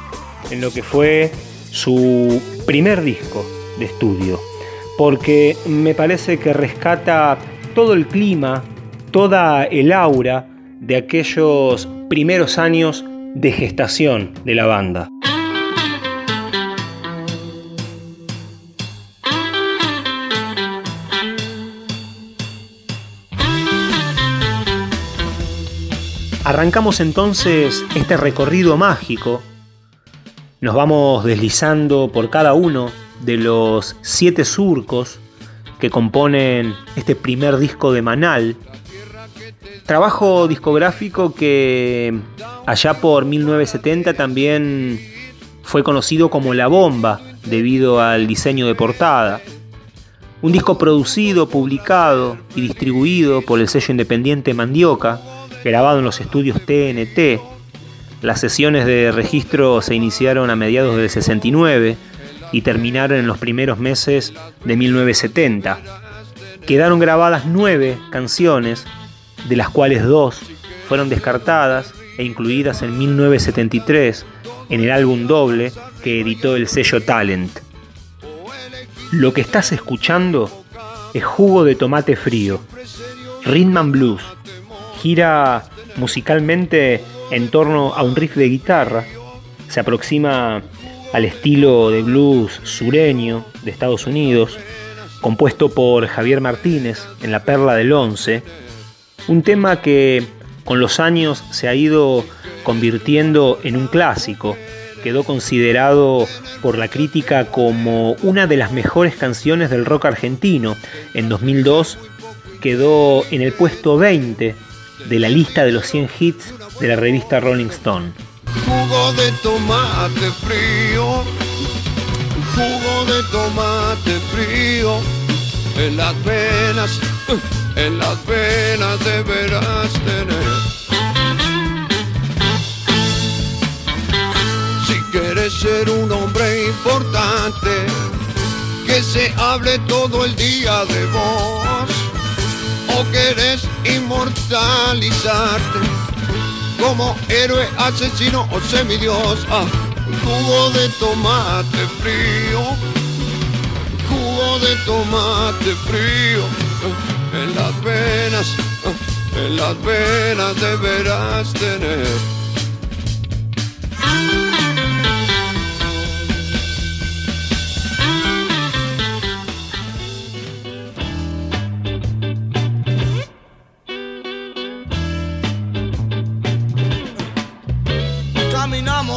[SPEAKER 37] en lo que fue su primer disco de estudio, porque me parece que rescata todo el clima, toda el aura de aquellos primeros años de gestación de la banda. Arrancamos entonces este recorrido mágico. Nos vamos deslizando por cada uno de los siete surcos que componen este primer disco de Manal. Trabajo discográfico que allá por 1970 también fue conocido como La Bomba debido al diseño de portada. Un disco producido, publicado y distribuido por el sello independiente Mandioca, grabado en los estudios TNT. Las sesiones de registro se iniciaron a mediados del 69 y terminaron en los primeros meses de 1970. Quedaron grabadas nueve canciones, de las cuales dos fueron descartadas e incluidas en 1973 en el álbum doble que editó el sello Talent. Lo que estás escuchando es Jugo de Tomate Frío, Rhythm and Blues, gira musicalmente en torno a un riff de guitarra, se aproxima al estilo de blues sureño de Estados Unidos, compuesto por Javier Martínez en La Perla del Once, un tema que con los años se ha ido convirtiendo en un clásico. Quedó considerado por la crítica como una de las mejores canciones del rock argentino. En 2002 quedó en el puesto 20 de la lista de los 100 hits de la revista Rolling Stone.
[SPEAKER 39] Jugo de tomate frío, jugo de tomate frío, en las venas, en las venas deberás tener. Si quieres ser un hombre importante, que se hable todo el día de vos, o querés inmortalizarte como héroe, asesino o semidios. Jugo de tomate frío, jugo de tomate frío, en las venas, en las venas deberás tener.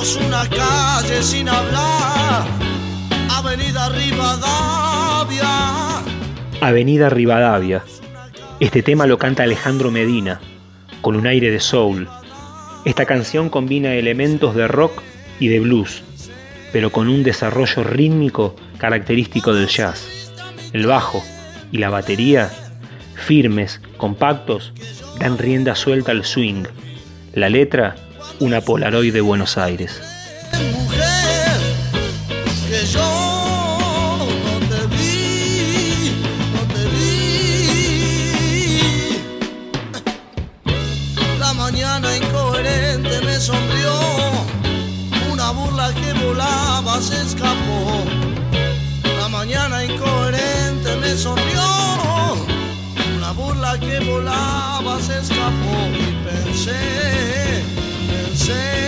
[SPEAKER 40] Una calle sin hablar, Avenida Rivadavia.
[SPEAKER 37] Avenida Rivadavia. Este tema lo canta Alejandro Medina, con un aire de soul. Esta canción combina elementos de rock y de blues, pero con un desarrollo rítmico característico del jazz. El bajo y la batería, firmes, compactos, dan rienda suelta al swing. La letra, una Polaroid de Buenos Aires.
[SPEAKER 40] Pensé.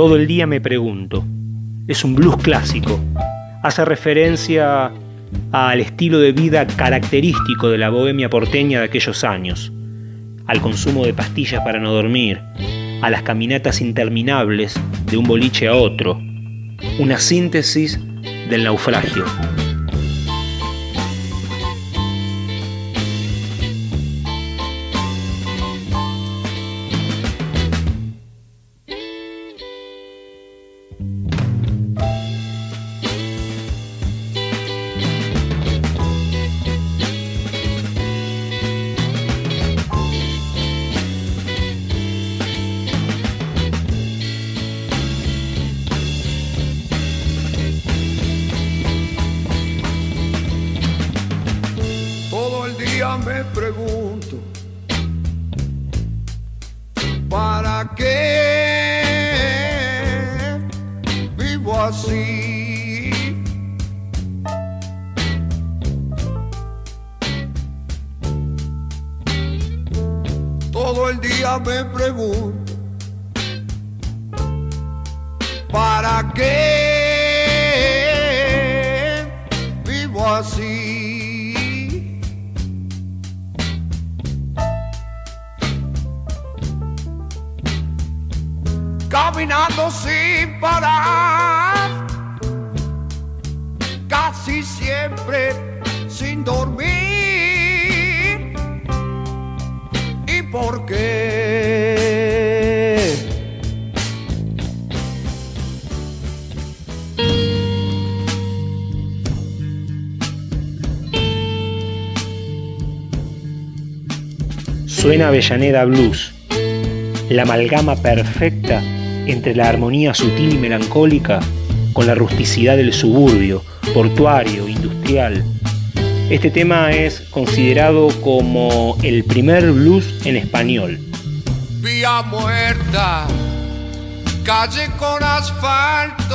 [SPEAKER 37] Todo el día me pregunto. Es un blues clásico. Hace referencia al estilo de vida característico de la bohemia porteña de aquellos años, al consumo de pastillas para no dormir, a las caminatas interminables de un boliche a otro, una síntesis del naufragio. Suena Avellaneda Blues, la amalgama perfecta entre la armonía sutil y melancólica con la rusticidad del suburbio, portuario, industrial. Este tema es considerado como el primer blues en español.
[SPEAKER 39] Vía muerta, calle con asfalto,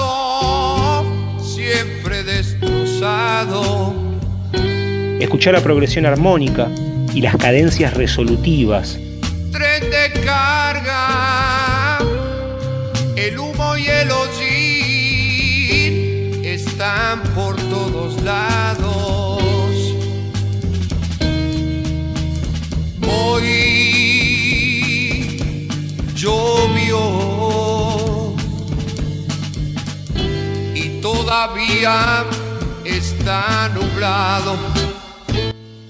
[SPEAKER 39] siempre destrozado.
[SPEAKER 37] Escuchar la progresión armónica y las cadencias resolutivas.
[SPEAKER 39] Tren de carga, el humo y el hollín están por todos lados. Hoy llovió y todavía está nublado.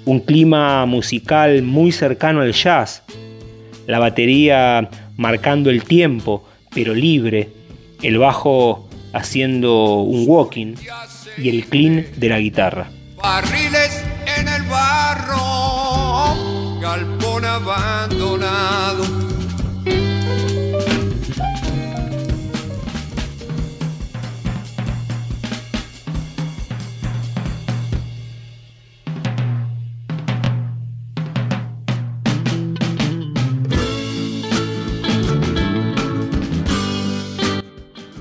[SPEAKER 37] Un clima musical muy cercano al jazz. La batería marcando el tiempo, pero libre. El bajo haciendo un walking y el clean de la guitarra.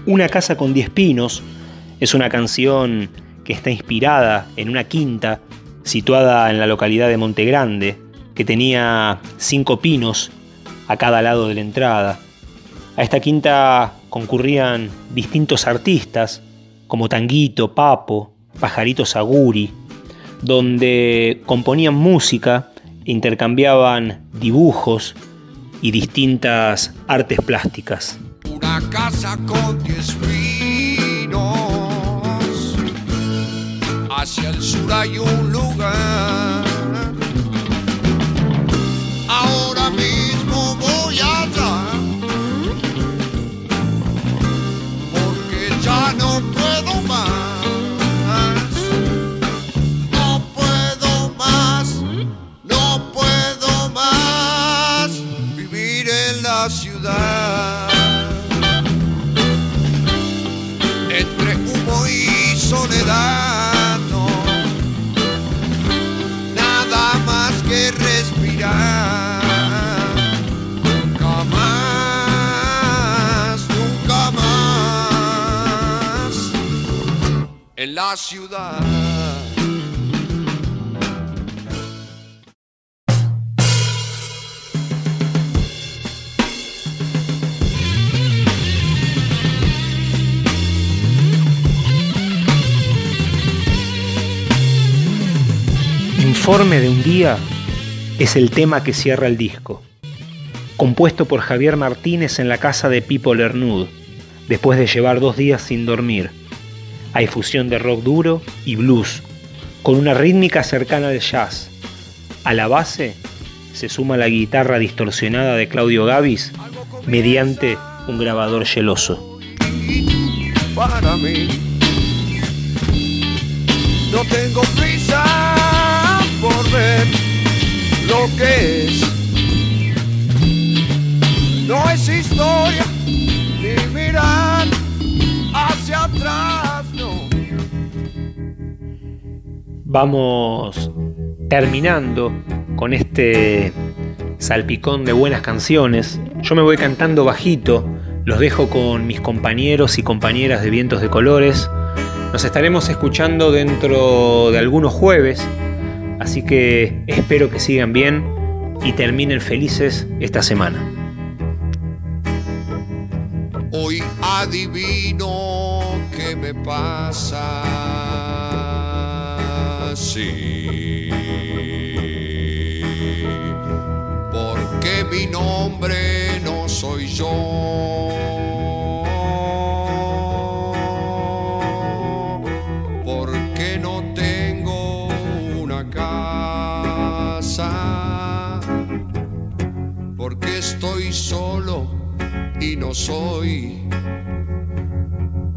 [SPEAKER 37] Una casa con diez pinos es una canción que está inspirada en una quinta situada en la localidad de Montegrande, que tenía cinco pinos a cada lado de la entrada. A esta quinta concurrían distintos artistas como Tanguito, Papo, Pajarito Saguri, donde componían música, intercambiaban dibujos y distintas artes plásticas.
[SPEAKER 39] Casa con diez pinos. Hacia el sur hay un lugar. La ciudad.
[SPEAKER 37] Informe de un día es el tema que cierra el disco. Compuesto por Javier Martínez en la casa de Pipo Lernud, después de llevar dos días sin dormir. Hay fusión de rock duro y blues, con una rítmica cercana al jazz. A la base se suma la guitarra distorsionada de Claudio Gavis mediante un grabador geloso.
[SPEAKER 39] No tengo prisa por ver lo que es. No es historia ni mirar hacia atrás,
[SPEAKER 37] Vamos terminando con este salpicón de buenas canciones. Yo me voy cantando bajito, los dejo con mis compañeros y compañeras de Vientos de Colores. Nos estaremos escuchando dentro de algunos jueves, así que espero que sigan bien y terminen felices esta semana.
[SPEAKER 39] Hoy adivino qué me pasa. Sí. Porque mi nombre no soy yo. Porque no tengo una casa. Porque estoy solo y no soy.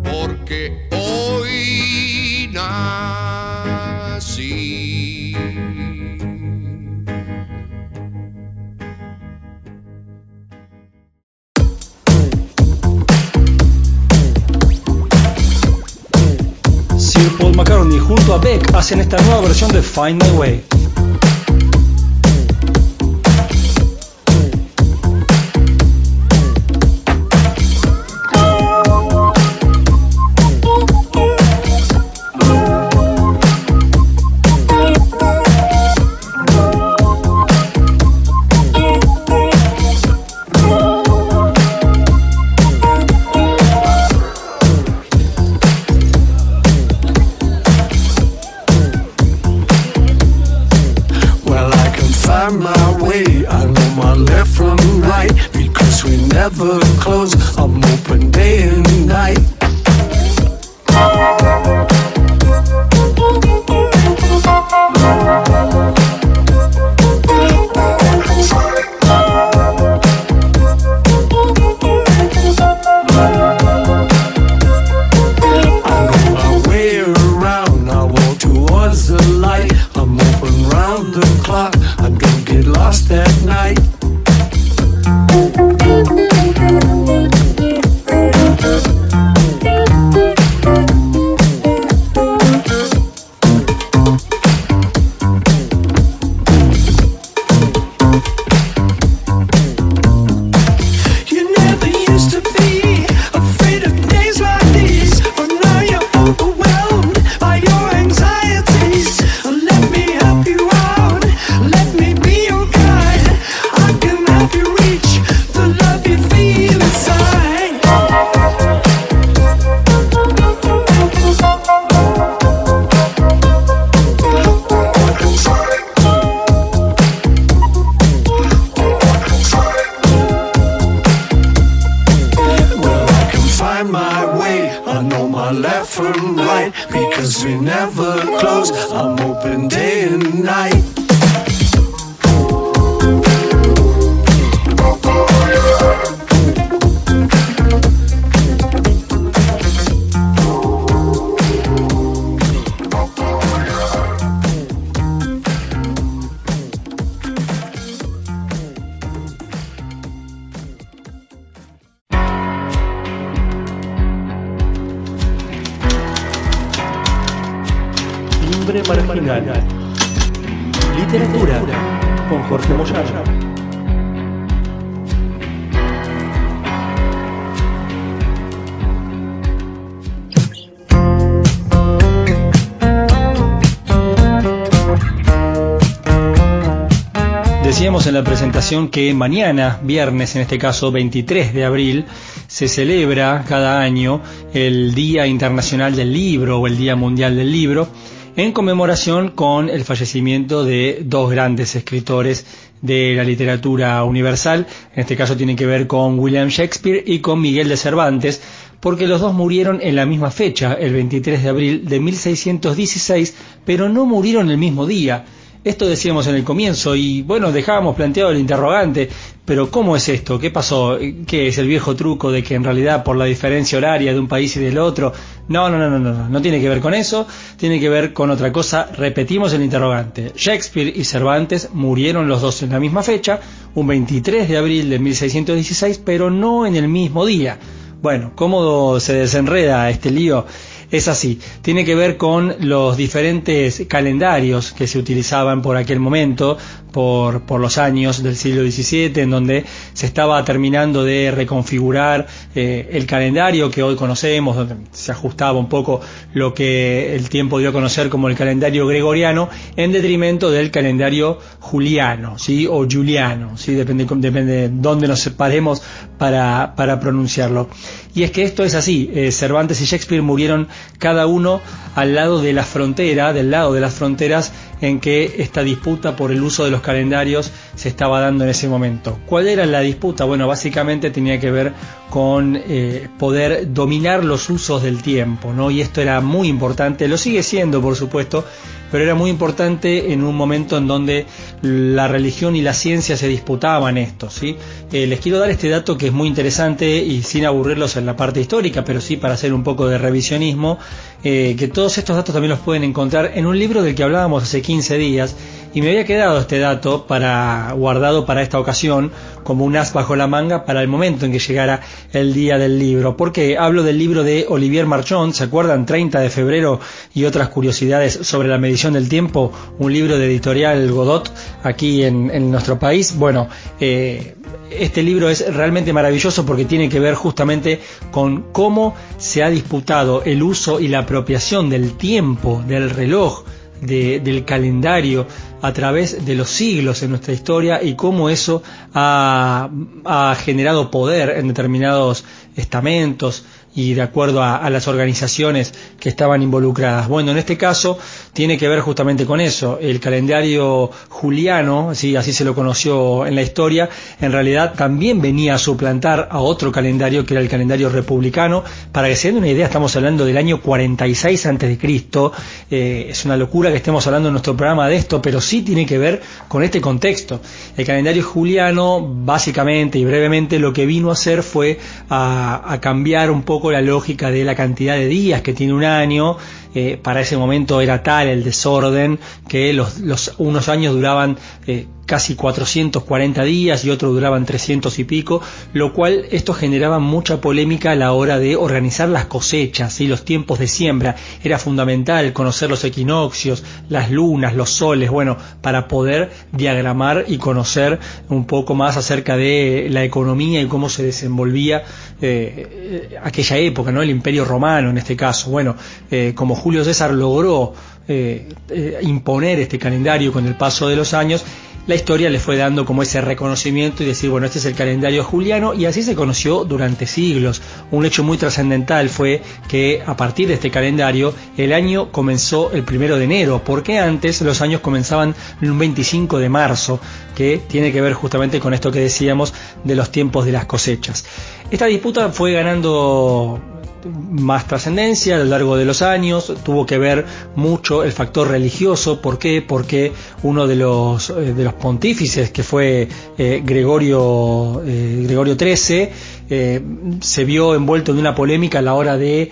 [SPEAKER 39] Porque hoy
[SPEAKER 1] Sir Paul McCartney junto a Beck hacen esta nueva versión de Find My Way. Que mañana, viernes en este caso 23 de abril, se celebra cada año el Día Internacional del Libro o el Día Mundial del Libro en conmemoración con el fallecimiento de dos grandes escritores de la literatura universal. En este caso tiene que ver con William Shakespeare y con Miguel de Cervantes, porque los dos murieron en la misma fecha, el 23 de abril de 1616, pero no murieron el mismo día. Esto decíamos en el comienzo y bueno, dejábamos planteado el interrogante, pero ¿cómo es esto? ¿Qué pasó? ¿Qué es el viejo truco de que en realidad por la diferencia horaria de un país y del otro? No, no, no, no, no, no tiene que ver con eso, tiene que ver con otra cosa. Repetimos el interrogante. Shakespeare y Cervantes murieron los dos en la misma fecha, un 23 de abril de 1616, pero no en el mismo día. Bueno, ¿cómo se desenreda este lío? Es así, tiene que ver con los diferentes calendarios que se utilizaban por aquel momento, por, por los años del siglo XVII, en donde se estaba terminando de reconfigurar eh, el calendario que hoy conocemos, donde se ajustaba un poco lo que el tiempo dio a conocer como el calendario gregoriano, en detrimento del calendario juliano, ¿sí? o juliano, ¿sí? depende, depende de dónde nos separemos para, para pronunciarlo. Y es que esto es así, eh, Cervantes y Shakespeare murieron cada uno al lado de la frontera, del lado de las fronteras en que esta disputa por el uso de los calendarios se estaba dando en ese momento. ¿Cuál era la disputa? Bueno, básicamente tenía que ver con eh, poder dominar los usos del tiempo, ¿no? Y esto era muy importante, lo sigue siendo, por supuesto, pero era muy importante en un momento en donde la religión y la ciencia se disputaban esto, ¿sí? Eh, les quiero dar este dato que es muy interesante y sin aburrirlos en la parte histórica, pero sí para hacer un poco de revisionismo, eh, que todos estos datos también los pueden encontrar en un libro del que hablábamos hace 15 días y me había quedado este dato para guardado para esta ocasión como un as bajo la manga para el momento en que llegara el día del libro. Porque hablo del libro de Olivier Marchand, ¿se acuerdan? 30 de febrero y otras curiosidades sobre la medición del tiempo, un libro de editorial Godot aquí en, en nuestro país. Bueno, eh, este libro es realmente maravilloso porque tiene que ver justamente con cómo se ha disputado el uso y la apropiación del tiempo, del reloj, de- del calendario a través de los siglos en nuestra historia y cómo eso ha, ha generado poder en determinados estamentos y de acuerdo a, las organizaciones que estaban involucradas. Bueno, en este caso tiene que ver justamente con eso. El calendario juliano, ¿sí? así se lo conoció en la historia, en realidad también venía a suplantar a otro calendario que era el calendario republicano. Para que se den una idea, estamos hablando del año 46 antes de Cristo. Eh, es una locura que estemos hablando en nuestro programa de esto, pero sí tiene que ver con este contexto. El calendario juliano, básicamente y brevemente, lo que vino a hacer fue a cambiar un poco la lógica de la cantidad de días que tiene un año. Eh, para ese momento era tal el desorden que los, los unos años duraban eh, casi 440 días y otros duraban 300 y pico, lo cual esto generaba mucha polémica a la hora de organizar las cosechas y los tiempos de siembra. Era fundamental conocer los equinoccios, las lunas, los soles, bueno, para poder diagramar y conocer un poco más acerca de la economía y cómo se desenvolvía eh, aquella época, ¿no? El Imperio Romano en este caso. Bueno, eh, como Julio César logró eh, eh, imponer este calendario con el paso de los años, la historia le fue dando como ese reconocimiento y decir, bueno, este es el calendario juliano y así se conoció durante siglos. Un hecho muy trascendental fue que a partir de este calendario el año comenzó el primero de enero, porque antes los años comenzaban un 25 de marzo, que tiene que ver justamente con esto que decíamos de los tiempos de las cosechas. Esta disputa fue ganando más trascendencia a lo largo de los años, tuvo que ver mucho el factor religioso, ¿por qué? Porque uno de los, eh, de los pontífices que fue eh, Gregorio, eh, Gregorio XIII, se vio envuelto en una polémica a la hora de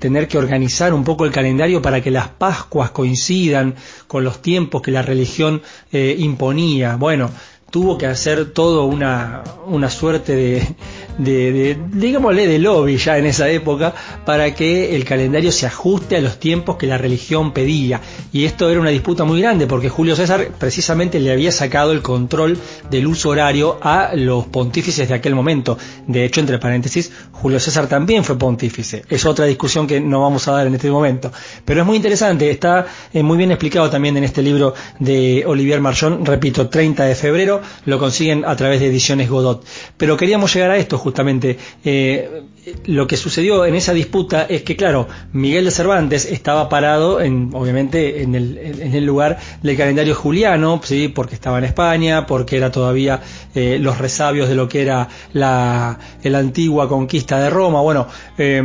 [SPEAKER 1] tener que organizar un poco el calendario para que las Pascuas coincidan con los tiempos que la religión imponía. Bueno, tuvo que hacer todo una, una suerte de, de, de, digámosle, de lobby ya en esa época para que el calendario se ajuste a los tiempos que la religión pedía. Y esto era una disputa muy grande porque Julio César precisamente le había sacado el control del uso horario a los pontífices de aquel momento. De hecho, entre paréntesis, Julio César también fue pontífice. Es otra discusión que no vamos a dar en este momento. Pero es muy interesante, está eh, muy bien explicado también en este libro de Olivier Marchand, repito, 30 de febrero, lo consiguen a través de ediciones Godot. Pero queríamos llegar a esto justamente. Eh, lo que sucedió en esa disputa es que, claro, Miguel de Cervantes estaba parado, en, obviamente, en el, lugar del calendario juliano, ¿sí? porque estaba en España, porque era todavía eh, los resabios de lo que era la, la antigua conquista de Roma. Bueno, eh,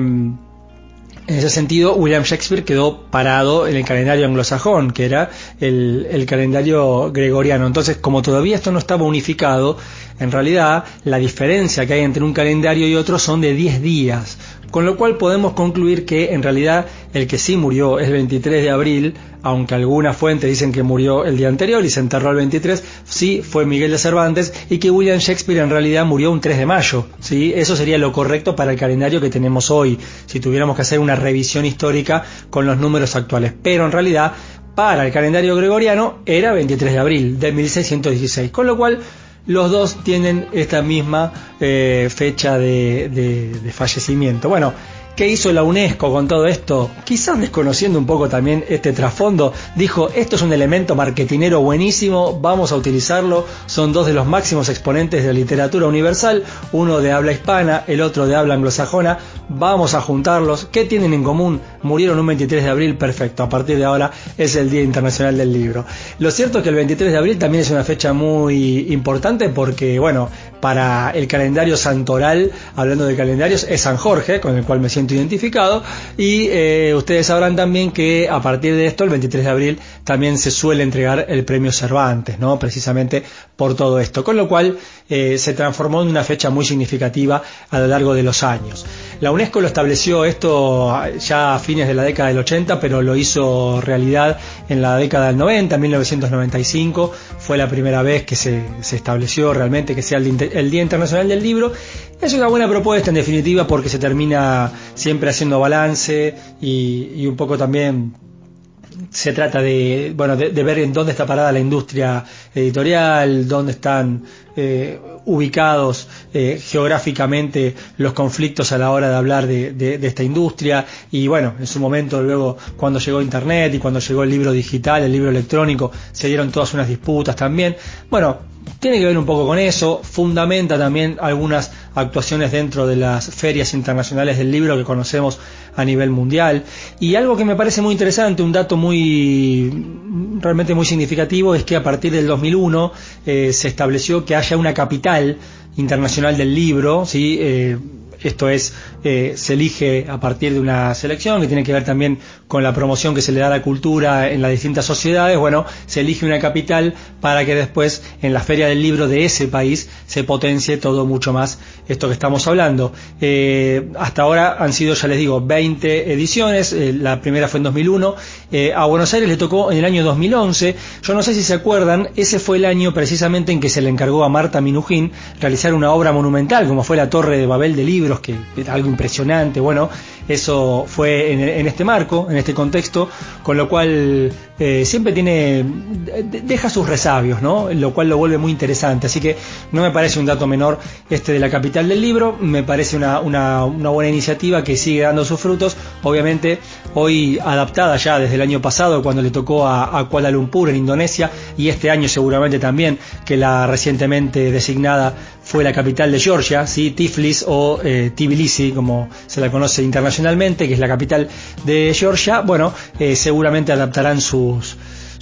[SPEAKER 1] en ese sentido, William Shakespeare quedó parado en el calendario anglosajón, que era el, el, calendario gregoriano. Entonces, como todavía esto no estaba unificado, en realidad la diferencia que hay entre un calendario y otro son de 10 días. Con lo cual podemos concluir que en realidad el que sí murió el 23 de abril, aunque algunas fuentes dicen que murió el día anterior y se enterró el 23, sí fue Miguel de Cervantes y que William Shakespeare en realidad murió un 3 de mayo. ¿sí? Eso sería lo correcto para el calendario que tenemos hoy, si tuviéramos que hacer una revisión histórica con los números actuales. Pero en realidad para el calendario gregoriano era 23 de abril de 1616, con lo cual los dos tienen esta misma eh, fecha de, de, de, fallecimiento. Bueno, ¿qué hizo la UNESCO con todo esto? Quizás desconociendo un poco también este trasfondo, dijo, esto es un elemento marketinero buenísimo, vamos a utilizarlo, son dos de los máximos exponentes de la literatura universal, uno de habla hispana, el otro de habla anglosajona, vamos a juntarlos, ¿qué tienen en común? Murieron un 23 de abril, perfecto, a partir de ahora es el Día Internacional del Libro. Lo cierto es que el 23 de abril también es una fecha muy importante porque, bueno, para el calendario santoral, hablando de calendarios, es San Jorge, con el cual me siento identificado, y eh, ustedes sabrán también que a partir de esto, el 23 de abril, también se suele entregar el premio Cervantes, ¿no? Precisamente por todo esto, con lo cual eh, se transformó en una fecha muy significativa a lo largo de los años. La UNESCO lo estableció esto ya a fines de la década del 80, pero lo hizo realidad en la década del 90, en 1995. Fue la primera vez que se, se estableció realmente que sea el, el Día Internacional del Libro. Es una buena propuesta en definitiva porque se termina siempre haciendo balance y un poco también se trata de, bueno, de, de ver en dónde está parada la industria editorial, dónde están eh, ubicados eh, geográficamente los conflictos a la hora de hablar de, de- de esta industria y bueno, en su momento luego cuando llegó Internet y cuando llegó el libro digital, el libro electrónico, se dieron todas unas disputas también. Bueno, tiene que ver un poco con eso, fundamenta también algunas actuaciones dentro de las ferias internacionales del libro que conocemos a nivel mundial. Y algo que me parece muy interesante, un dato muy realmente muy significativo, es que a partir del 2001 eh, se estableció que haya una capital internacional del libro, ¿sí? Eh, esto es, eh, se elige a partir de una selección que tiene que ver también con la promoción que se le da a la cultura en las distintas sociedades. Bueno, se elige una capital para que después en la feria del libro de ese país se potencie todo mucho más esto que estamos hablando. Eh, hasta ahora han sido, ya les digo, 20 ediciones. eh, la primera fue en 2001. eh, a Buenos Aires le tocó en el año 2011. Yo no sé si se acuerdan, ese fue el año precisamente en que se le encargó a Marta Minujín realizar una obra monumental, como fue la Torre de Babel de Libros, que algo impresionante. Bueno, eso fue en, este marco, en este contexto, con lo cual eh, siempre tiene, de- deja sus resabios, ¿no? Lo cual lo vuelve muy interesante. Así que no me parece un dato menor este de la capital del libro, me parece una, una, buena iniciativa que sigue dando sus frutos, obviamente hoy adaptada ya desde el año pasado cuando le tocó a Kuala Lumpur en Indonesia y este año seguramente también que la recientemente designada fue la capital de Georgia, ¿sí? Tiflis o eh, Tbilisi como se la conoce internacionalmente, que es la capital de Georgia, bueno, eh, seguramente adaptarán sus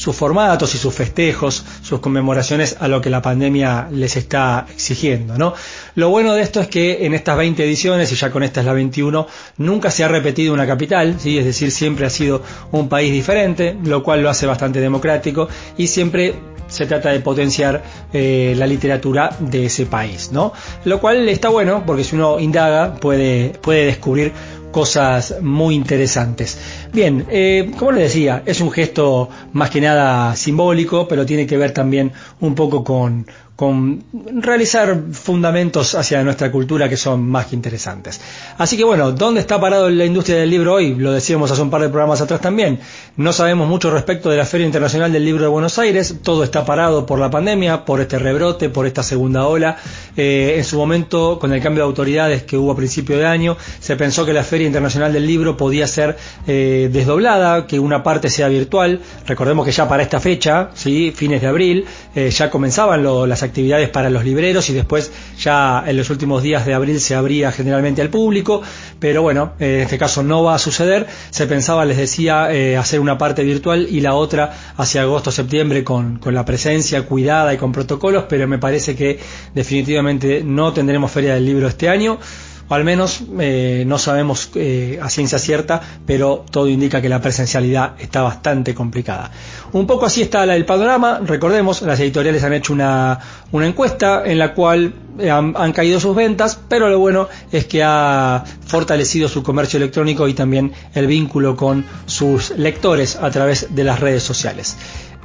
[SPEAKER 1] sus formatos y sus festejos, sus conmemoraciones a lo que la pandemia les está exigiendo, ¿no? Lo bueno de esto es que en estas 20 ediciones, y ya con esta es la 21, nunca se ha repetido una capital. Es decir, siempre ha sido un país diferente, lo cual lo hace bastante democrático y siempre se trata de potenciar eh, la literatura de ese país, ¿no? Lo cual está bueno porque si uno indaga puede, puede descubrir cosas muy interesantes. Bien, eh, como les decía, es un gesto más que nada simbólico, pero tiene que ver también un poco con, con realizar fundamentos hacia nuestra cultura que son más que interesantes. Así que bueno, ¿dónde está parado la industria del libro hoy? Lo decíamos hace un par de programas atrás también. No sabemos mucho respecto de la Feria Internacional del Libro de Buenos Aires. Todo está parado por la pandemia, por este rebrote, por esta segunda ola. Eh, en su momento, con el cambio de autoridades que hubo a principio de año, se pensó que la Feria Internacional del Libro podía ser eh, desdoblada, que una parte sea virtual. Recordemos que ya para esta fecha, ¿sí? fines de abril, eh, ya comenzaban lo- las actividades para los libreros y después ya en los últimos días de abril se abría generalmente al público, pero bueno, eh, en este caso no va a suceder. Se pensaba, les decía, eh, hacer una parte virtual y la otra hacia agosto-septiembre con, con la presencia cuidada y con protocolos, pero me parece que definitivamente no tendremos Feria del Libro este año. O al menos eh, no sabemos eh, a ciencia cierta, pero todo indica que la presencialidad está bastante complicada. Un poco así está el panorama. Recordemos, las editoriales han hecho una, una encuesta en la cual eh, han, han caído sus ventas, pero lo bueno es que ha fortalecido su comercio electrónico y también el vínculo con sus lectores a través de las redes sociales.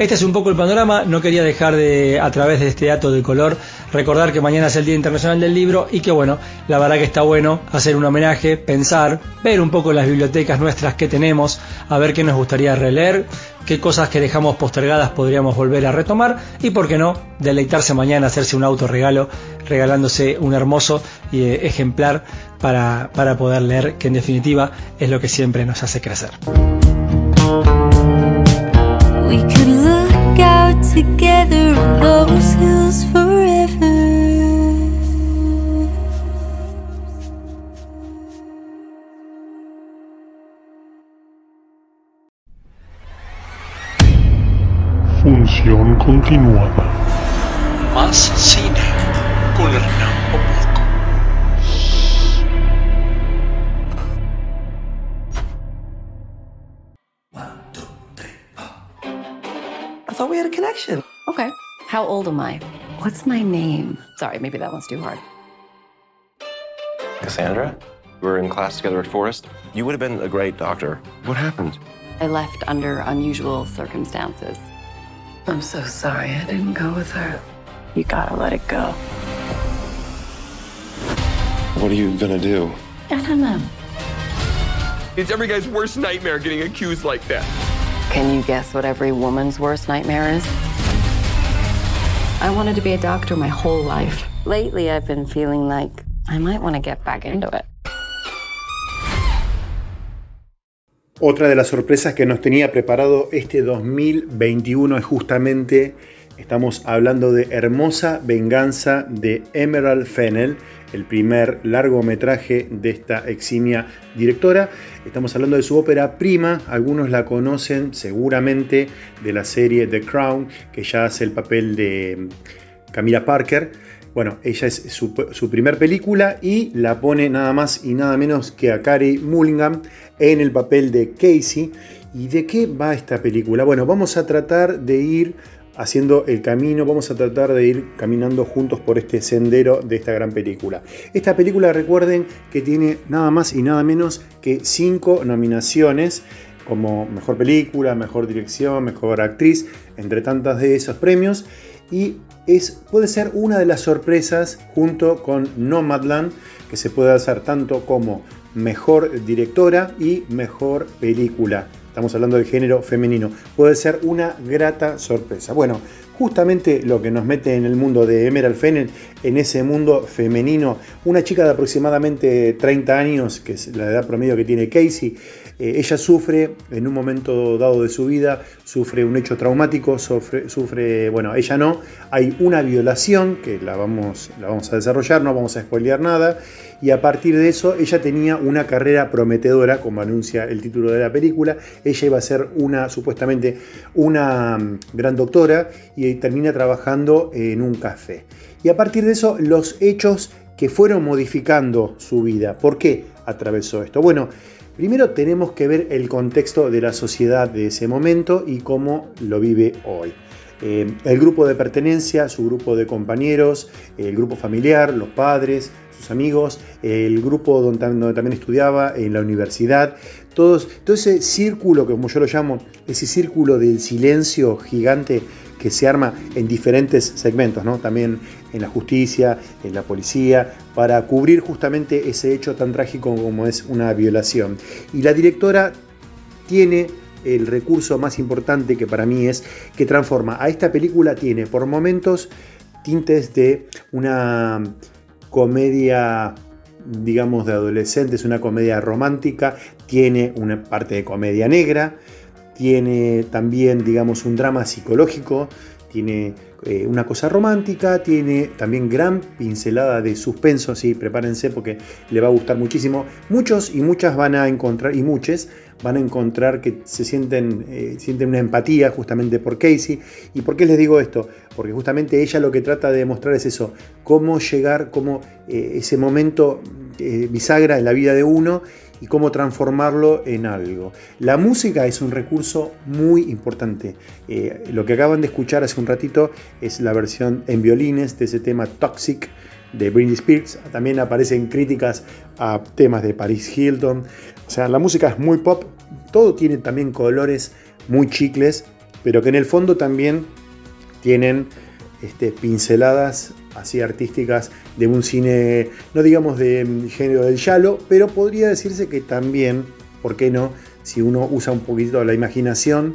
[SPEAKER 1] Este es un poco el panorama, no quería dejar de, a través de este dato de color, recordar que mañana es el Día Internacional del Libro y que bueno, la verdad que está bueno hacer un homenaje, pensar, ver un poco las bibliotecas nuestras que tenemos, a ver qué nos gustaría releer, qué cosas que dejamos postergadas podríamos volver a retomar y por qué no, deleitarse mañana, hacerse un autorregalo, regalándose un hermoso eh, ejemplar para, para poder leer, que en definitiva es lo que siempre nos hace crecer.
[SPEAKER 20] We could look out together on those hills forever.
[SPEAKER 41] Función continuada.
[SPEAKER 38] Más cine con Hernán
[SPEAKER 42] thought we had a connection.
[SPEAKER 43] Okay. How old am I? What's my name? Sorry, maybe that one's too hard.
[SPEAKER 42] Cassandra?
[SPEAKER 44] We were in class together at Forest. You would have been a great doctor. What happened?
[SPEAKER 43] I left under unusual circumstances.
[SPEAKER 45] I'm so sorry I didn't go with her. You gotta let it go.
[SPEAKER 44] What are you gonna do?
[SPEAKER 45] I don't know.
[SPEAKER 46] It's every guy's worst nightmare getting accused like that.
[SPEAKER 43] Can you guess what every woman's worst nightmare is? I wanted to be a doctor my whole life. Lately, I've been feeling like I might want to get back into it.
[SPEAKER 4] Otra de las sorpresas que nos tenía preparado este 2021 es justamente, estamos hablando de Hermosa Venganza de Emerald Fennell, el primer largometraje de esta eximia directora. Estamos hablando de su ópera prima, algunos la conocen seguramente de la serie The Crown, que ya hace el papel de Camila Parker. Bueno, ella es su, su, primer película y la pone nada más y nada menos que a Carey Mulligan en el papel de Casey. ¿Y de qué va esta película? Bueno, vamos a tratar de ir haciendo el camino, vamos a tratar de ir caminando juntos por este sendero de esta gran película. Esta película recuerden que tiene nada más y nada menos que cinco nominaciones como mejor película, mejor dirección, mejor actriz, entre tantas de esos premios. Y es, puede ser una de las sorpresas junto con Nomadland, que se puede hacer tanto como mejor directora y mejor película. Estamos hablando del género femenino. Puede ser una grata sorpresa. Bueno, justamente lo que nos mete en el mundo de Emerald Fennell, en ese mundo femenino, una chica de aproximadamente 30 años, que es la edad promedio que tiene Casey, eh, ella sufre en un momento dado de su vida, sufre un hecho traumático, sufre, sufre, bueno, ella no, hay una violación que la vamos, la vamos a desarrollar, no vamos a spoilear nada, y a partir de eso ella tenía una carrera prometedora, como anuncia el título de la película, ella iba a ser una, supuestamente, una gran doctora y termina trabajando en un café. Y a partir de eso, los hechos que fueron modificando su vida. ¿Por qué atravesó esto? Bueno, Primero tenemos que ver el contexto de la sociedad de ese momento y cómo lo vive hoy. Eh, el grupo de pertenencia, su grupo de compañeros, el grupo familiar, los padres, sus amigos, el grupo donde, también estudiaba, en la universidad, todos, todo ese círculo, como yo lo llamo, ese círculo del silencio gigante que se arma en diferentes segmentos, ¿no? también en la justicia, en la policía, para cubrir justamente ese hecho tan trágico como es una violación. Y la directora tiene el recurso más importante que para mí es que transforma a esta película, tiene por momentos tintes de una comedia digamos de adolescentes, una comedia romántica, tiene una parte de comedia negra, tiene también, digamos, un drama psicológico, tiene eh, una cosa romántica, tiene también gran pincelada de suspenso, sí, prepárense porque le va a gustar muchísimo. Muchos y muchas van a encontrar, y muchas van a encontrar que se sienten, eh, sienten una empatía justamente por Casey. ¿Y por qué les digo esto? Porque justamente ella lo que trata de demostrar es eso, cómo llegar, cómo eh, ese momento bisagra en la vida de uno y cómo transformarlo en algo. La música es un recurso muy importante. Eh, lo que acaban de escuchar hace un ratito es la versión en violines de ese tema Toxic de Britney Spears. También aparecen críticas a temas de Paris Hilton. O sea, la música es muy pop. Todo tiene también colores muy chicles, pero que en el fondo también tienen este, pinceladas así artísticas de un cine, no digamos de género del yalo, pero podría decirse que también, ¿por qué no? Si uno usa un poquito la imaginación,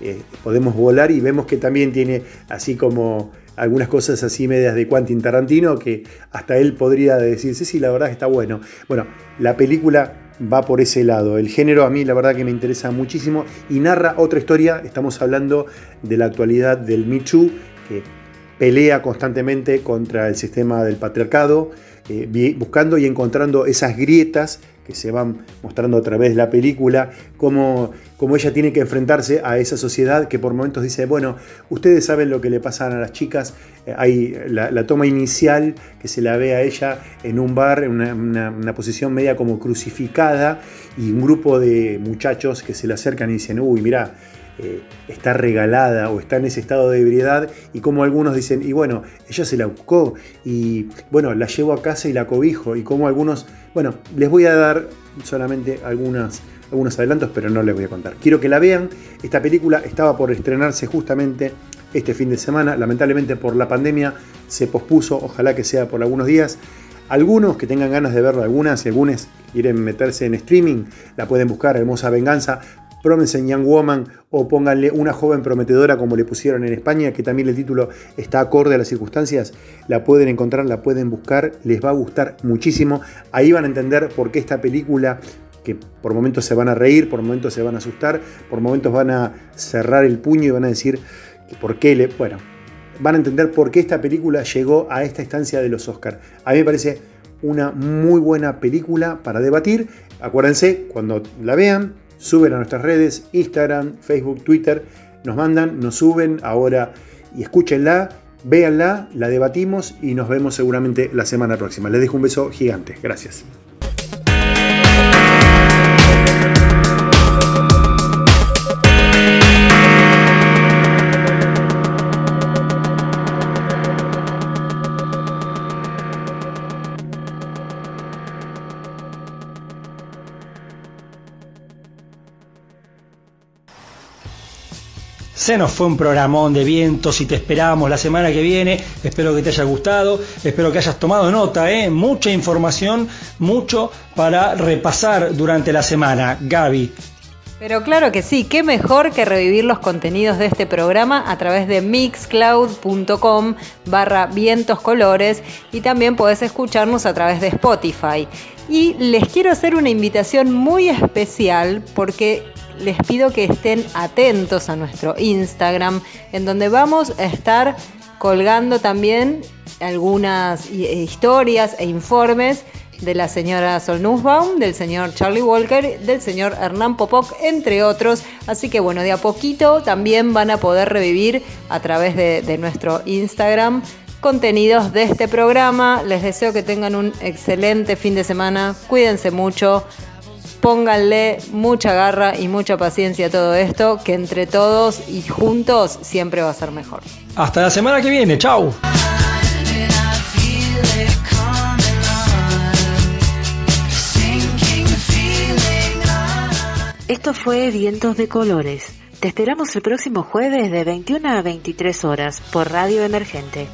[SPEAKER 4] eh, podemos volar y vemos que también tiene así como algunas cosas así medias de Quentin Tarantino que hasta él podría decirse, sí, la verdad está bueno. Bueno, la película va por ese lado. El género a mí la verdad que me interesa muchísimo y narra otra historia. Estamos hablando de la actualidad del Too, que pelea constantemente contra el sistema del patriarcado, eh, buscando y encontrando esas grietas que se van mostrando a través de la película, cómo, ella tiene que enfrentarse a esa sociedad que por momentos dice, bueno, ustedes saben lo que le pasa a las chicas, eh, hay la, toma inicial que se la ve a ella en un bar, en una, una, posición media como crucificada, y un grupo de muchachos que se le acercan y dicen, uy, mira, eh, está regalada o está en ese estado de ebriedad y como algunos dicen, y bueno, ella se la buscó y bueno, la llevo a casa y la cobijo y como algunos, bueno, les voy a dar solamente algunas, algunos adelantos, pero no les voy a contar. Quiero que la vean, esta película estaba por estrenarse justamente este fin de semana, lamentablemente por la pandemia se pospuso, ojalá que sea por algunos días. Algunos que tengan ganas de verlo, algunas y quieren meterse en streaming, la pueden buscar, Hermosa Venganza, Promising Young Woman o pónganle una joven prometedora como le pusieron en España, que también el título está acorde a las circunstancias, la pueden encontrar, la pueden buscar, les va a gustar muchísimo. Ahí van a entender por qué esta película que por momentos se van a reír, por momentos se van a asustar, por momentos van a cerrar el puño y van a decir por qué le, bueno, van a entender por qué esta película llegó a esta instancia de los Oscars. A mí me parece una muy buena película para debatir. Acuérdense, cuando la vean, suben a nuestras redes, Instagram, Facebook, Twitter, nos mandan, nos suben ahora y escúchenla, véanla, la debatimos y nos vemos seguramente la semana próxima. Les dejo un beso gigante. Gracias.
[SPEAKER 1] Se nos fue un programón de vientos y te esperamos la semana que viene. Espero que te haya gustado, espero que hayas tomado nota, ¿eh? mucha información, mucho para repasar durante la semana. Gaby.
[SPEAKER 7] Pero claro que sí, qué mejor que revivir los contenidos de este programa a través de mixcloud.com barra vientos colores y también podés escucharnos a través de Spotify. Y les quiero hacer una invitación muy especial porque les pido que estén atentos a nuestro Instagram, en donde vamos a estar colgando también algunas historias e informes de la señora Sol Nussbaum, del señor Charlie Walker, del señor Hernán Popok, entre otros. Así que bueno, de a poquito también van a poder revivir a través de, de nuestro Instagram contenidos de este programa. Les deseo que tengan un excelente fin de semana. Cuídense mucho pónganle mucha garra y mucha paciencia a todo esto, que entre todos y juntos siempre va a ser mejor.
[SPEAKER 1] Hasta la semana que viene, chau.
[SPEAKER 24] Esto fue Vientos de Colores. Te esperamos el próximo jueves de 21 a 23 horas por Radio Emergente.